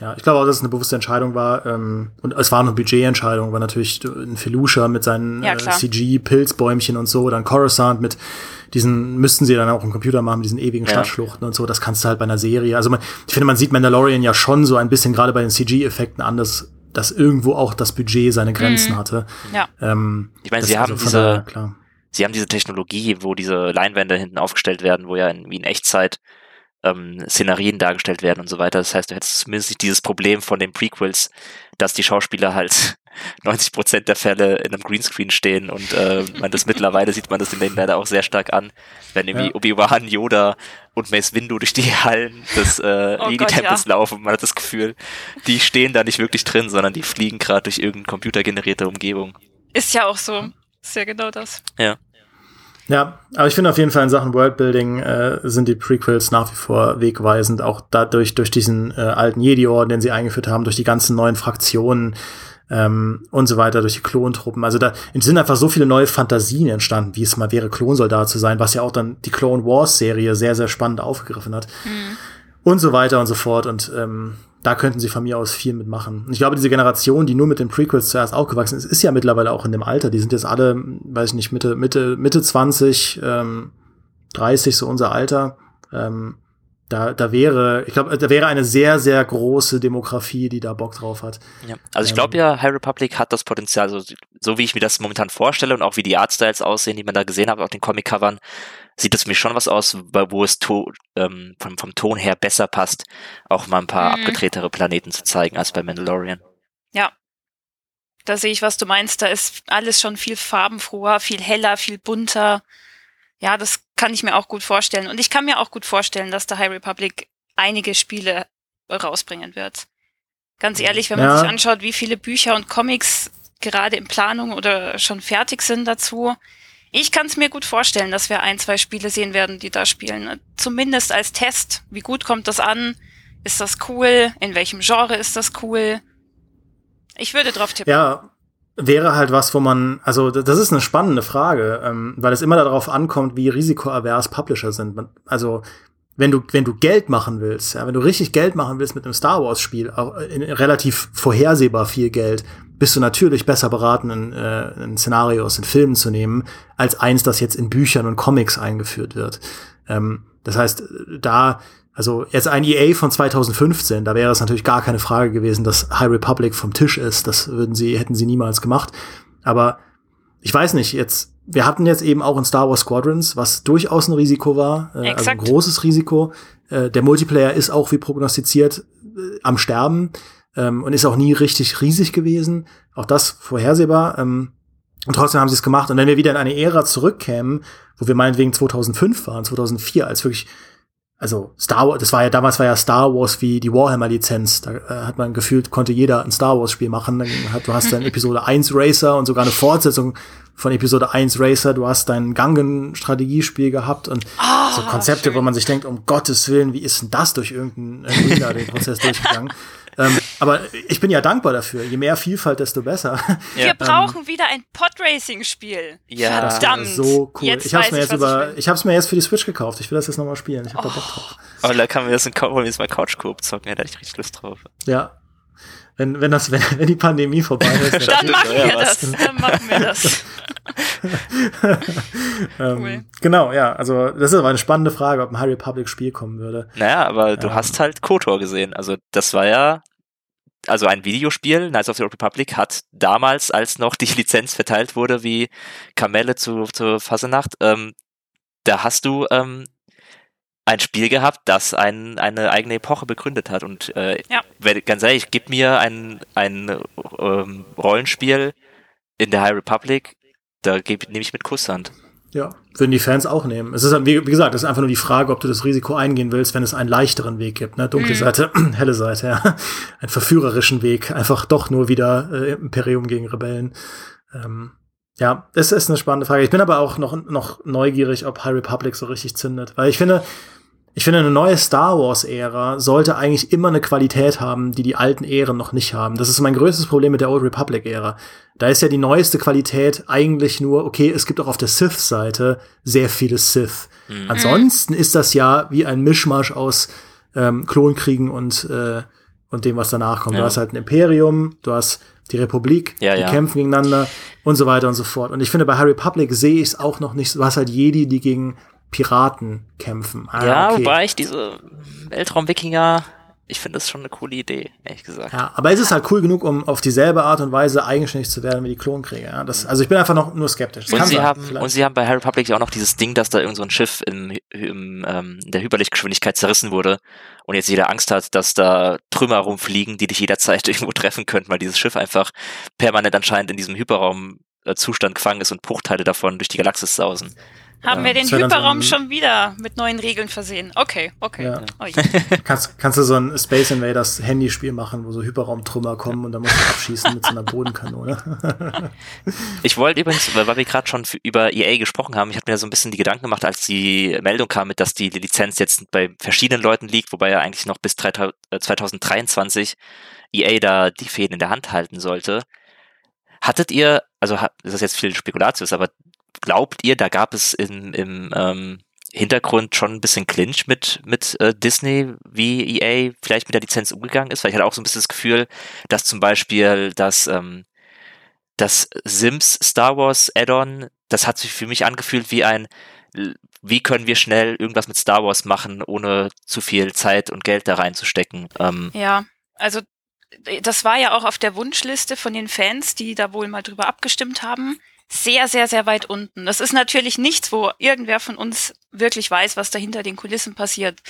Ja. ich glaube auch, dass es eine bewusste Entscheidung war. Ähm, und es war eine Budgetentscheidung, weil natürlich ein Felusha mit seinen ja, äh, CG-Pilzbäumchen und so, dann Coruscant mit diesen, müssten sie dann auch im Computer machen, mit diesen ewigen ja. Stadtschluchten und so, das kannst du halt bei einer Serie. Also man, ich finde, man sieht Mandalorian ja schon so ein bisschen gerade bei den CG-Effekten anders dass irgendwo auch das Budget seine Grenzen mhm. hatte. Ja. Ähm, ich meine, sie haben also diese, daher, sie haben diese Technologie, wo diese Leinwände hinten aufgestellt werden, wo ja in, wie in Echtzeit ähm, Szenarien dargestellt werden und so weiter. Das heißt, du hättest zumindest nicht dieses Problem von den Prequels, dass die Schauspieler halt 90 Prozent der Fälle in einem Greenscreen stehen und äh, man das mittlerweile sieht man das in denen leider auch sehr stark an, wenn irgendwie ja. Obi-Wan, Yoda und Mace Windu durch die Hallen des äh, oh Jedi-Tempels ja. laufen. Man hat das Gefühl, die stehen da nicht wirklich drin, sondern die fliegen gerade durch irgendeine computergenerierte Umgebung. Ist ja auch so. Ist ja genau das. Ja. Ja, aber ich finde auf jeden Fall in Sachen Worldbuilding äh, sind die Prequels nach wie vor wegweisend, auch dadurch durch diesen äh, alten Jedi-Orden, den sie eingeführt haben, durch die ganzen neuen Fraktionen ähm, und so weiter, durch die Klontruppen. Also da sind einfach so viele neue Fantasien entstanden, wie es mal wäre, Klonsoldat zu sein, was ja auch dann die Clone Wars-Serie sehr, sehr spannend aufgegriffen hat. Mhm. Und so weiter und so fort. Und ähm, da könnten sie von mir aus viel mitmachen. Und ich glaube, diese Generation, die nur mit den Prequels zuerst aufgewachsen ist, ist ja mittlerweile auch in dem Alter. Die sind jetzt alle, weiß ich nicht, Mitte, Mitte, Mitte 20, ähm, 30, so unser Alter. Ähm, da, da wäre, ich glaube, da wäre eine sehr, sehr große Demografie, die da Bock drauf hat. Ja. Also ich glaube ähm, ja, High Republic hat das Potenzial, so, so wie ich mir das momentan vorstelle und auch wie die Artstyles aussehen, die man da gesehen hat, auf den Comic-Covern, sieht es für mich schon was aus, wo es to ähm, vom, vom Ton her besser passt, auch mal ein paar mhm. abgedrehtere Planeten zu zeigen als bei Mandalorian. Ja. Da sehe ich, was du meinst. Da ist alles schon viel farbenfroher, viel heller, viel bunter. Ja, das kann ich mir auch gut vorstellen. Und ich kann mir auch gut vorstellen, dass der High Republic einige Spiele rausbringen wird. Ganz ehrlich, wenn man ja. sich anschaut, wie viele Bücher und Comics gerade in Planung oder schon fertig sind dazu. Ich kann es mir gut vorstellen, dass wir ein, zwei Spiele sehen werden, die da spielen. Zumindest als Test. Wie gut kommt das an? Ist das cool? In welchem Genre ist das cool? Ich würde drauf tippen. Ja, wäre halt was, wo man, also das ist eine spannende Frage, ähm, weil es immer darauf ankommt, wie risikoavers Publisher sind. Man, also wenn du wenn du Geld machen willst, ja, wenn du richtig Geld machen willst mit einem Star Wars Spiel, auch in, relativ vorhersehbar viel Geld, bist du natürlich besser beraten, in, äh, in Szenarios, in Filmen zu nehmen, als eins, das jetzt in Büchern und Comics eingeführt wird. Ähm, das heißt, da also jetzt ein EA von 2015, da wäre es natürlich gar keine Frage gewesen, dass High Republic vom Tisch ist. Das würden sie, hätten sie niemals gemacht. Aber ich weiß nicht, jetzt, wir hatten jetzt eben auch in Star Wars Squadrons, was durchaus ein Risiko war, äh, also ein großes Risiko. Äh, der Multiplayer ist auch wie prognostiziert äh, am Sterben ähm, und ist auch nie richtig riesig gewesen. Auch das vorhersehbar. Ähm, und trotzdem haben sie es gemacht. Und wenn wir wieder in eine Ära zurückkämen, wo wir meinetwegen 2005 waren, 2004, als wirklich also Star Wars, das war ja damals war ja Star Wars wie die Warhammer Lizenz. Da äh, hat man gefühlt, konnte jeder ein Star Wars Spiel machen. Dann hat, du hast dann Episode 1 Racer und sogar eine Fortsetzung von Episode 1 Racer. Du hast dein Gangen Strategiespiel gehabt und oh, so Konzepte, schön. wo man sich denkt, um Gottes Willen, wie ist denn das durch irgendeinen äh, den Prozess durchgegangen? Ähm, aber ich bin ja dankbar dafür. Je mehr Vielfalt, desto besser. Wir ja. brauchen ähm, wieder ein Podracing-Spiel. Ja, Verdammt. so cool. Jetzt ich habe mir jetzt über, ich, ich es mir jetzt für die Switch gekauft. Ich will das jetzt nochmal spielen. Ich habe oh. da Bock drauf. Aber da kann man das in wollen wir jetzt mal Couch Coop zocken. Ja, da hätte ich richtig Lust drauf. Ja. Wenn, wenn das, wenn, wenn die Pandemie vorbei ist, dann, machen wir das. Dann machen wir das. ähm, cool. Genau, ja. Also das ist aber eine spannende Frage, ob ein High Republic Spiel kommen würde. Naja, aber du ähm, hast halt KOTOR gesehen. Also das war ja also ein Videospiel, Knights of the Old Republic, hat damals, als noch die Lizenz verteilt wurde, wie Kamelle zu, zur Fasenacht, ähm, da hast du ähm, ein Spiel gehabt, das ein, eine eigene Epoche begründet hat. Und äh, ja. ganz ehrlich, gib mir ein, ein ähm, Rollenspiel in der High Republic, da nehme ich mit Kusshand. Ja, würden die Fans auch nehmen. Es ist, wie, wie gesagt, es ist einfach nur die Frage, ob du das Risiko eingehen willst, wenn es einen leichteren Weg gibt. Ne? Dunkle mhm. Seite, helle Seite, ja. Einen verführerischen Weg. Einfach doch nur wieder äh, Imperium gegen Rebellen. Ähm, Ja, das ist eine spannende Frage. Ich bin aber auch noch, noch neugierig, ob High Republic so richtig zündet. Weil ich finde, ich finde, eine neue Star Wars-Ära sollte eigentlich immer eine Qualität haben, die die alten Ähren noch nicht haben. Das ist mein größtes Problem mit der Old Republic-Ära. Da ist ja die neueste Qualität eigentlich nur, okay, es gibt auch auf der Sith-Seite sehr viele Sith. Mhm. Ansonsten ist das ja wie ein Mischmasch aus ähm, Klonkriegen und, äh, und dem, was danach kommt. Ja. Du hast halt ein Imperium, du hast die Republik, ja, die ja. kämpfen gegeneinander und so weiter und so fort. Und ich finde, bei Harry Republic sehe ich es auch noch nicht. Du hast halt Jedi, die gegen Piraten kämpfen. Ah, ja, okay. wobei ich diese Weltraum-Wikinger ich finde das schon eine coole Idee, ehrlich gesagt. Ja, aber es ist halt cool genug, um auf dieselbe Art und Weise eigenständig zu werden wie die Klonkrieger. Ja? Das, also ich bin einfach noch nur skeptisch. und sie, haben, und sie haben bei Harry Republic ja auch noch dieses Ding, dass da irgend so ein Schiff im, im, ähm, in der Hyperlichtgeschwindigkeit zerrissen wurde und jetzt jeder Angst hat, dass da Trümmer rumfliegen, die dich jederzeit irgendwo treffen könnten, weil dieses Schiff einfach permanent anscheinend in diesem Hyperraumzustand gefangen ist und Bruchteile davon durch die Galaxis sausen. Haben ja, wir den Hyperraum schon wieder mit neuen Regeln versehen? Okay, okay. Ja. Oh, kannst, kannst du so ein Space Invaders Handyspiel machen, wo so Hyperraumtrümmer kommen und dann musst du abschießen mit so einer Bodenkanone. ich wollte übrigens, weil wir gerade schon über EA gesprochen haben, ich habe mir so ein bisschen die Gedanken gemacht, als die Meldung kam, mit, dass die Lizenz jetzt bei verschiedenen Leuten liegt, wobei ja eigentlich noch bis 2023 EA da die Fäden in der Hand halten sollte. Hattet ihr, also das ist jetzt viel Spekulatius, aber glaubt ihr, da gab es im, im ähm, Hintergrund schon ein bisschen Clinch mit, mit äh, Disney, wie EA vielleicht mit der Lizenz umgegangen ist? Weil ich hatte auch so ein bisschen das Gefühl, dass zum Beispiel das, ähm, das Sims Star Wars Add-on, das hat sich für mich angefühlt wie ein, wie können wir schnell irgendwas mit Star Wars machen, ohne zu viel Zeit und Geld da reinzustecken. Ähm, ja, also das war ja auch auf der Wunschliste von den Fans, die da wohl mal drüber abgestimmt haben sehr, sehr, sehr weit unten. Das ist natürlich nichts, wo irgendwer von uns wirklich weiß, was da hinter den Kulissen passiert.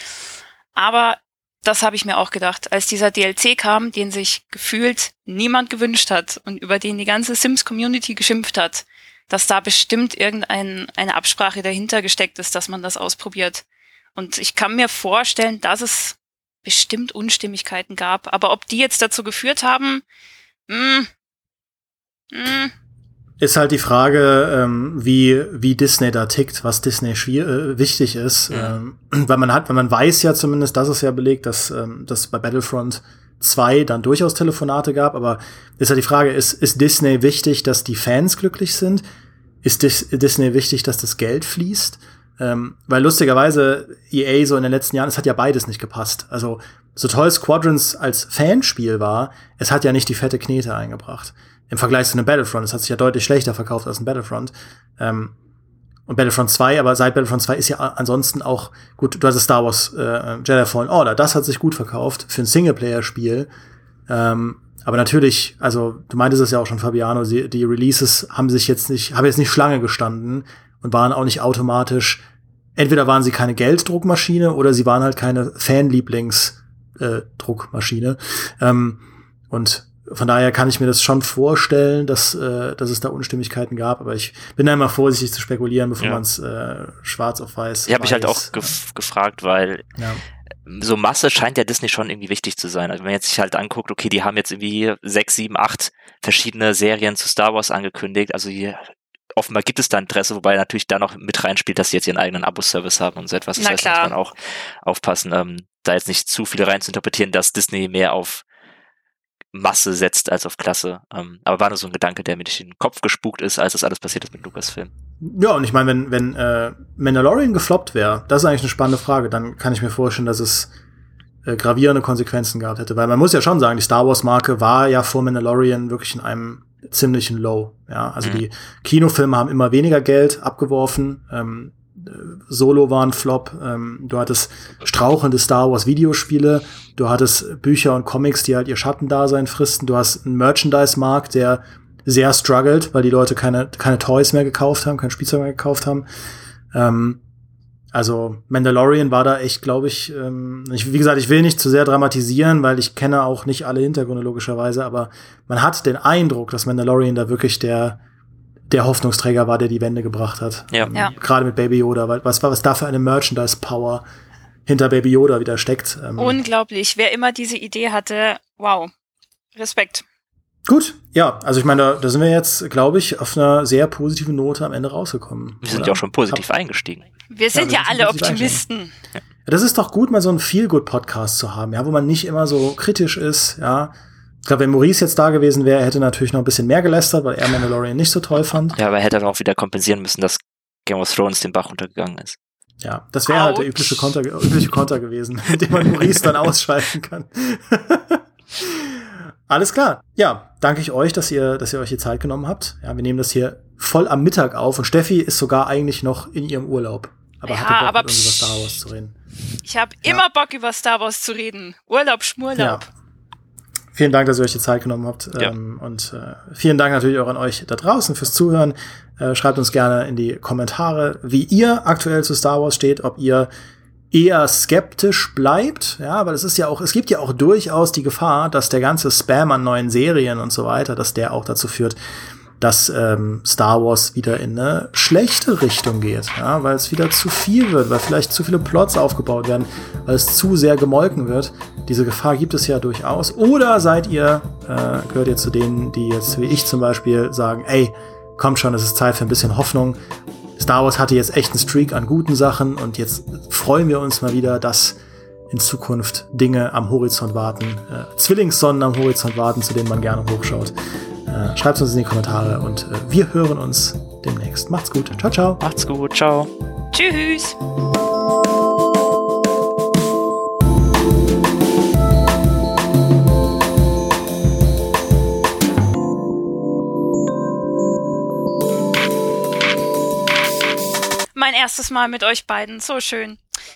Aber das habe ich mir auch gedacht, als dieser DLC kam, den sich gefühlt niemand gewünscht hat und über den die ganze Sims-Community geschimpft hat, dass da bestimmt irgendeine Absprache dahinter gesteckt ist, dass man das ausprobiert. Und ich kann mir vorstellen, dass es bestimmt Unstimmigkeiten gab. Aber ob die jetzt dazu geführt haben, mh, hm, mh, hm, ist halt die Frage, ähm, wie, wie Disney da tickt, was Disney äh, wichtig ist. Ja. Ähm, weil man hat, weil man weiß ja zumindest, dass es ja belegt, dass ähm, dass bei Battlefront 2 dann durchaus Telefonate gab, aber ist halt die Frage, ist, ist Disney wichtig, dass die Fans glücklich sind? Ist Dis Disney wichtig, dass das Geld fließt? Ähm, weil lustigerweise EA so in den letzten Jahren, es hat ja beides nicht gepasst. Also so toll Squadrons als Fanspiel war, es hat ja nicht die fette Knete eingebracht im Vergleich zu einem Battlefront. Es hat sich ja deutlich schlechter verkauft als ein Battlefront. Ähm, und Battlefront 2, aber seit Battlefront 2 ist ja ansonsten auch, gut, du hast Star Wars äh, Jedi Fallen Order, das hat sich gut verkauft für ein Singleplayer-Spiel. Ähm, aber natürlich, also du meintest es ja auch schon, Fabiano, die, die Releases haben sich jetzt nicht, haben jetzt nicht Schlange gestanden und waren auch nicht automatisch, entweder waren sie keine Gelddruckmaschine oder sie waren halt keine Fanlieblings-Druckmaschine. Äh, ähm, und von daher kann ich mir das schon vorstellen, dass, äh, dass es da Unstimmigkeiten gab, aber ich bin da immer vorsichtig zu spekulieren, bevor ja. man es äh, schwarz auf weiß. Ich habe mich halt auch gef gefragt, weil ja. so Masse scheint ja Disney schon irgendwie wichtig zu sein. Also wenn man jetzt sich halt anguckt, okay, die haben jetzt irgendwie sechs, sieben, acht verschiedene Serien zu Star Wars angekündigt, also hier offenbar gibt es da Interesse, wobei natürlich da noch mit reinspielt, dass sie jetzt ihren eigenen Abo-Service haben und so etwas. Das heißt, da muss man auch aufpassen, ähm, da jetzt nicht zu viel rein zu interpretieren, dass Disney mehr auf Masse setzt als auf Klasse. Ähm, aber war nur so ein Gedanke, der mir durch den Kopf gespukt ist, als das alles passiert ist mit Lucasfilm. Ja, und ich meine, wenn, wenn äh, Mandalorian gefloppt wäre, das ist eigentlich eine spannende Frage, dann kann ich mir vorstellen, dass es äh, gravierende Konsequenzen gehabt hätte. Weil man muss ja schon sagen, die Star Wars-Marke war ja vor Mandalorian wirklich in einem ziemlichen Low. Ja, also mhm. die Kinofilme haben immer weniger Geld abgeworfen. Ähm, Solo war ein Flop. Ähm, du hattest strauchelnde Star Wars Videospiele. Du hattest Bücher und Comics, die halt ihr Schattendasein fristen. Du hast einen Merchandise-Markt, der sehr struggelt, weil die Leute keine, keine Toys mehr gekauft haben, kein Spielzeug mehr gekauft haben. Ähm, also Mandalorian war da echt, glaube ich, ähm, ich, wie gesagt, ich will nicht zu sehr dramatisieren, weil ich kenne auch nicht alle Hintergründe logischerweise, aber man hat den Eindruck, dass Mandalorian da wirklich der der Hoffnungsträger war, der die Wende gebracht hat. Ja. Ähm, ja. Gerade mit Baby Yoda, weil was, was da für eine Merchandise-Power hinter Baby Yoda wieder steckt. Ähm. Unglaublich. Wer immer diese Idee hatte, wow. Respekt. Gut, ja, also ich meine, da, da sind wir jetzt, glaube ich, auf einer sehr positiven Note am Ende rausgekommen. Wir sind ja auch schon positiv Hab, eingestiegen. Wir sind ja, wir ja alle Optimisten. Ja, das ist doch gut, mal so einen Feel-Good-Podcast zu haben, ja, wo man nicht immer so kritisch ist, ja. Ich glaube, wenn Maurice jetzt da gewesen wäre, hätte natürlich noch ein bisschen mehr gelästert, weil er Mandalorian nicht so toll fand. Ja, aber er hätte dann auch wieder kompensieren müssen, dass Game of Thrones den Bach untergegangen ist. Ja, das wäre halt der übliche Konter, übliche Konter gewesen, mit dem man Maurice dann ausschalten kann. Alles klar. Ja, danke ich euch, dass ihr, dass ihr euch die Zeit genommen habt. Ja, wir nehmen das hier voll am Mittag auf und Steffi ist sogar eigentlich noch in ihrem Urlaub. Aber ja, hatte Bock, aber über Star Wars zu reden. Ich habe ja. immer Bock, über Star Wars zu reden. Urlaub, Schmurlaub. Ja. Vielen Dank, dass ihr euch die Zeit genommen habt. Ja. Ähm, und äh, vielen Dank natürlich auch an euch da draußen fürs Zuhören. Äh, schreibt uns gerne in die Kommentare, wie ihr aktuell zu Star Wars steht, ob ihr eher skeptisch bleibt, ja, weil es ist ja auch, es gibt ja auch durchaus die Gefahr, dass der ganze Spam an neuen Serien und so weiter, dass der auch dazu führt, dass ähm, Star Wars wieder in eine schlechte Richtung geht, ja, weil es wieder zu viel wird, weil vielleicht zu viele Plots aufgebaut werden, weil es zu sehr gemolken wird. Diese Gefahr gibt es ja durchaus. Oder seid ihr, äh, gehört ihr zu denen, die jetzt wie ich zum Beispiel sagen, ey, kommt schon, es ist Zeit für ein bisschen Hoffnung Star Wars hatte jetzt echt einen Streak an guten Sachen und jetzt freuen wir uns mal wieder, dass in Zukunft Dinge am Horizont warten, äh, Zwillingssonnen am Horizont warten, zu denen man gerne hochschaut. Äh, Schreibt uns in die Kommentare und äh, wir hören uns demnächst. Macht's gut. Ciao, ciao. Macht's gut. Ciao. Tschüss. erstes Mal mit euch beiden. So schön.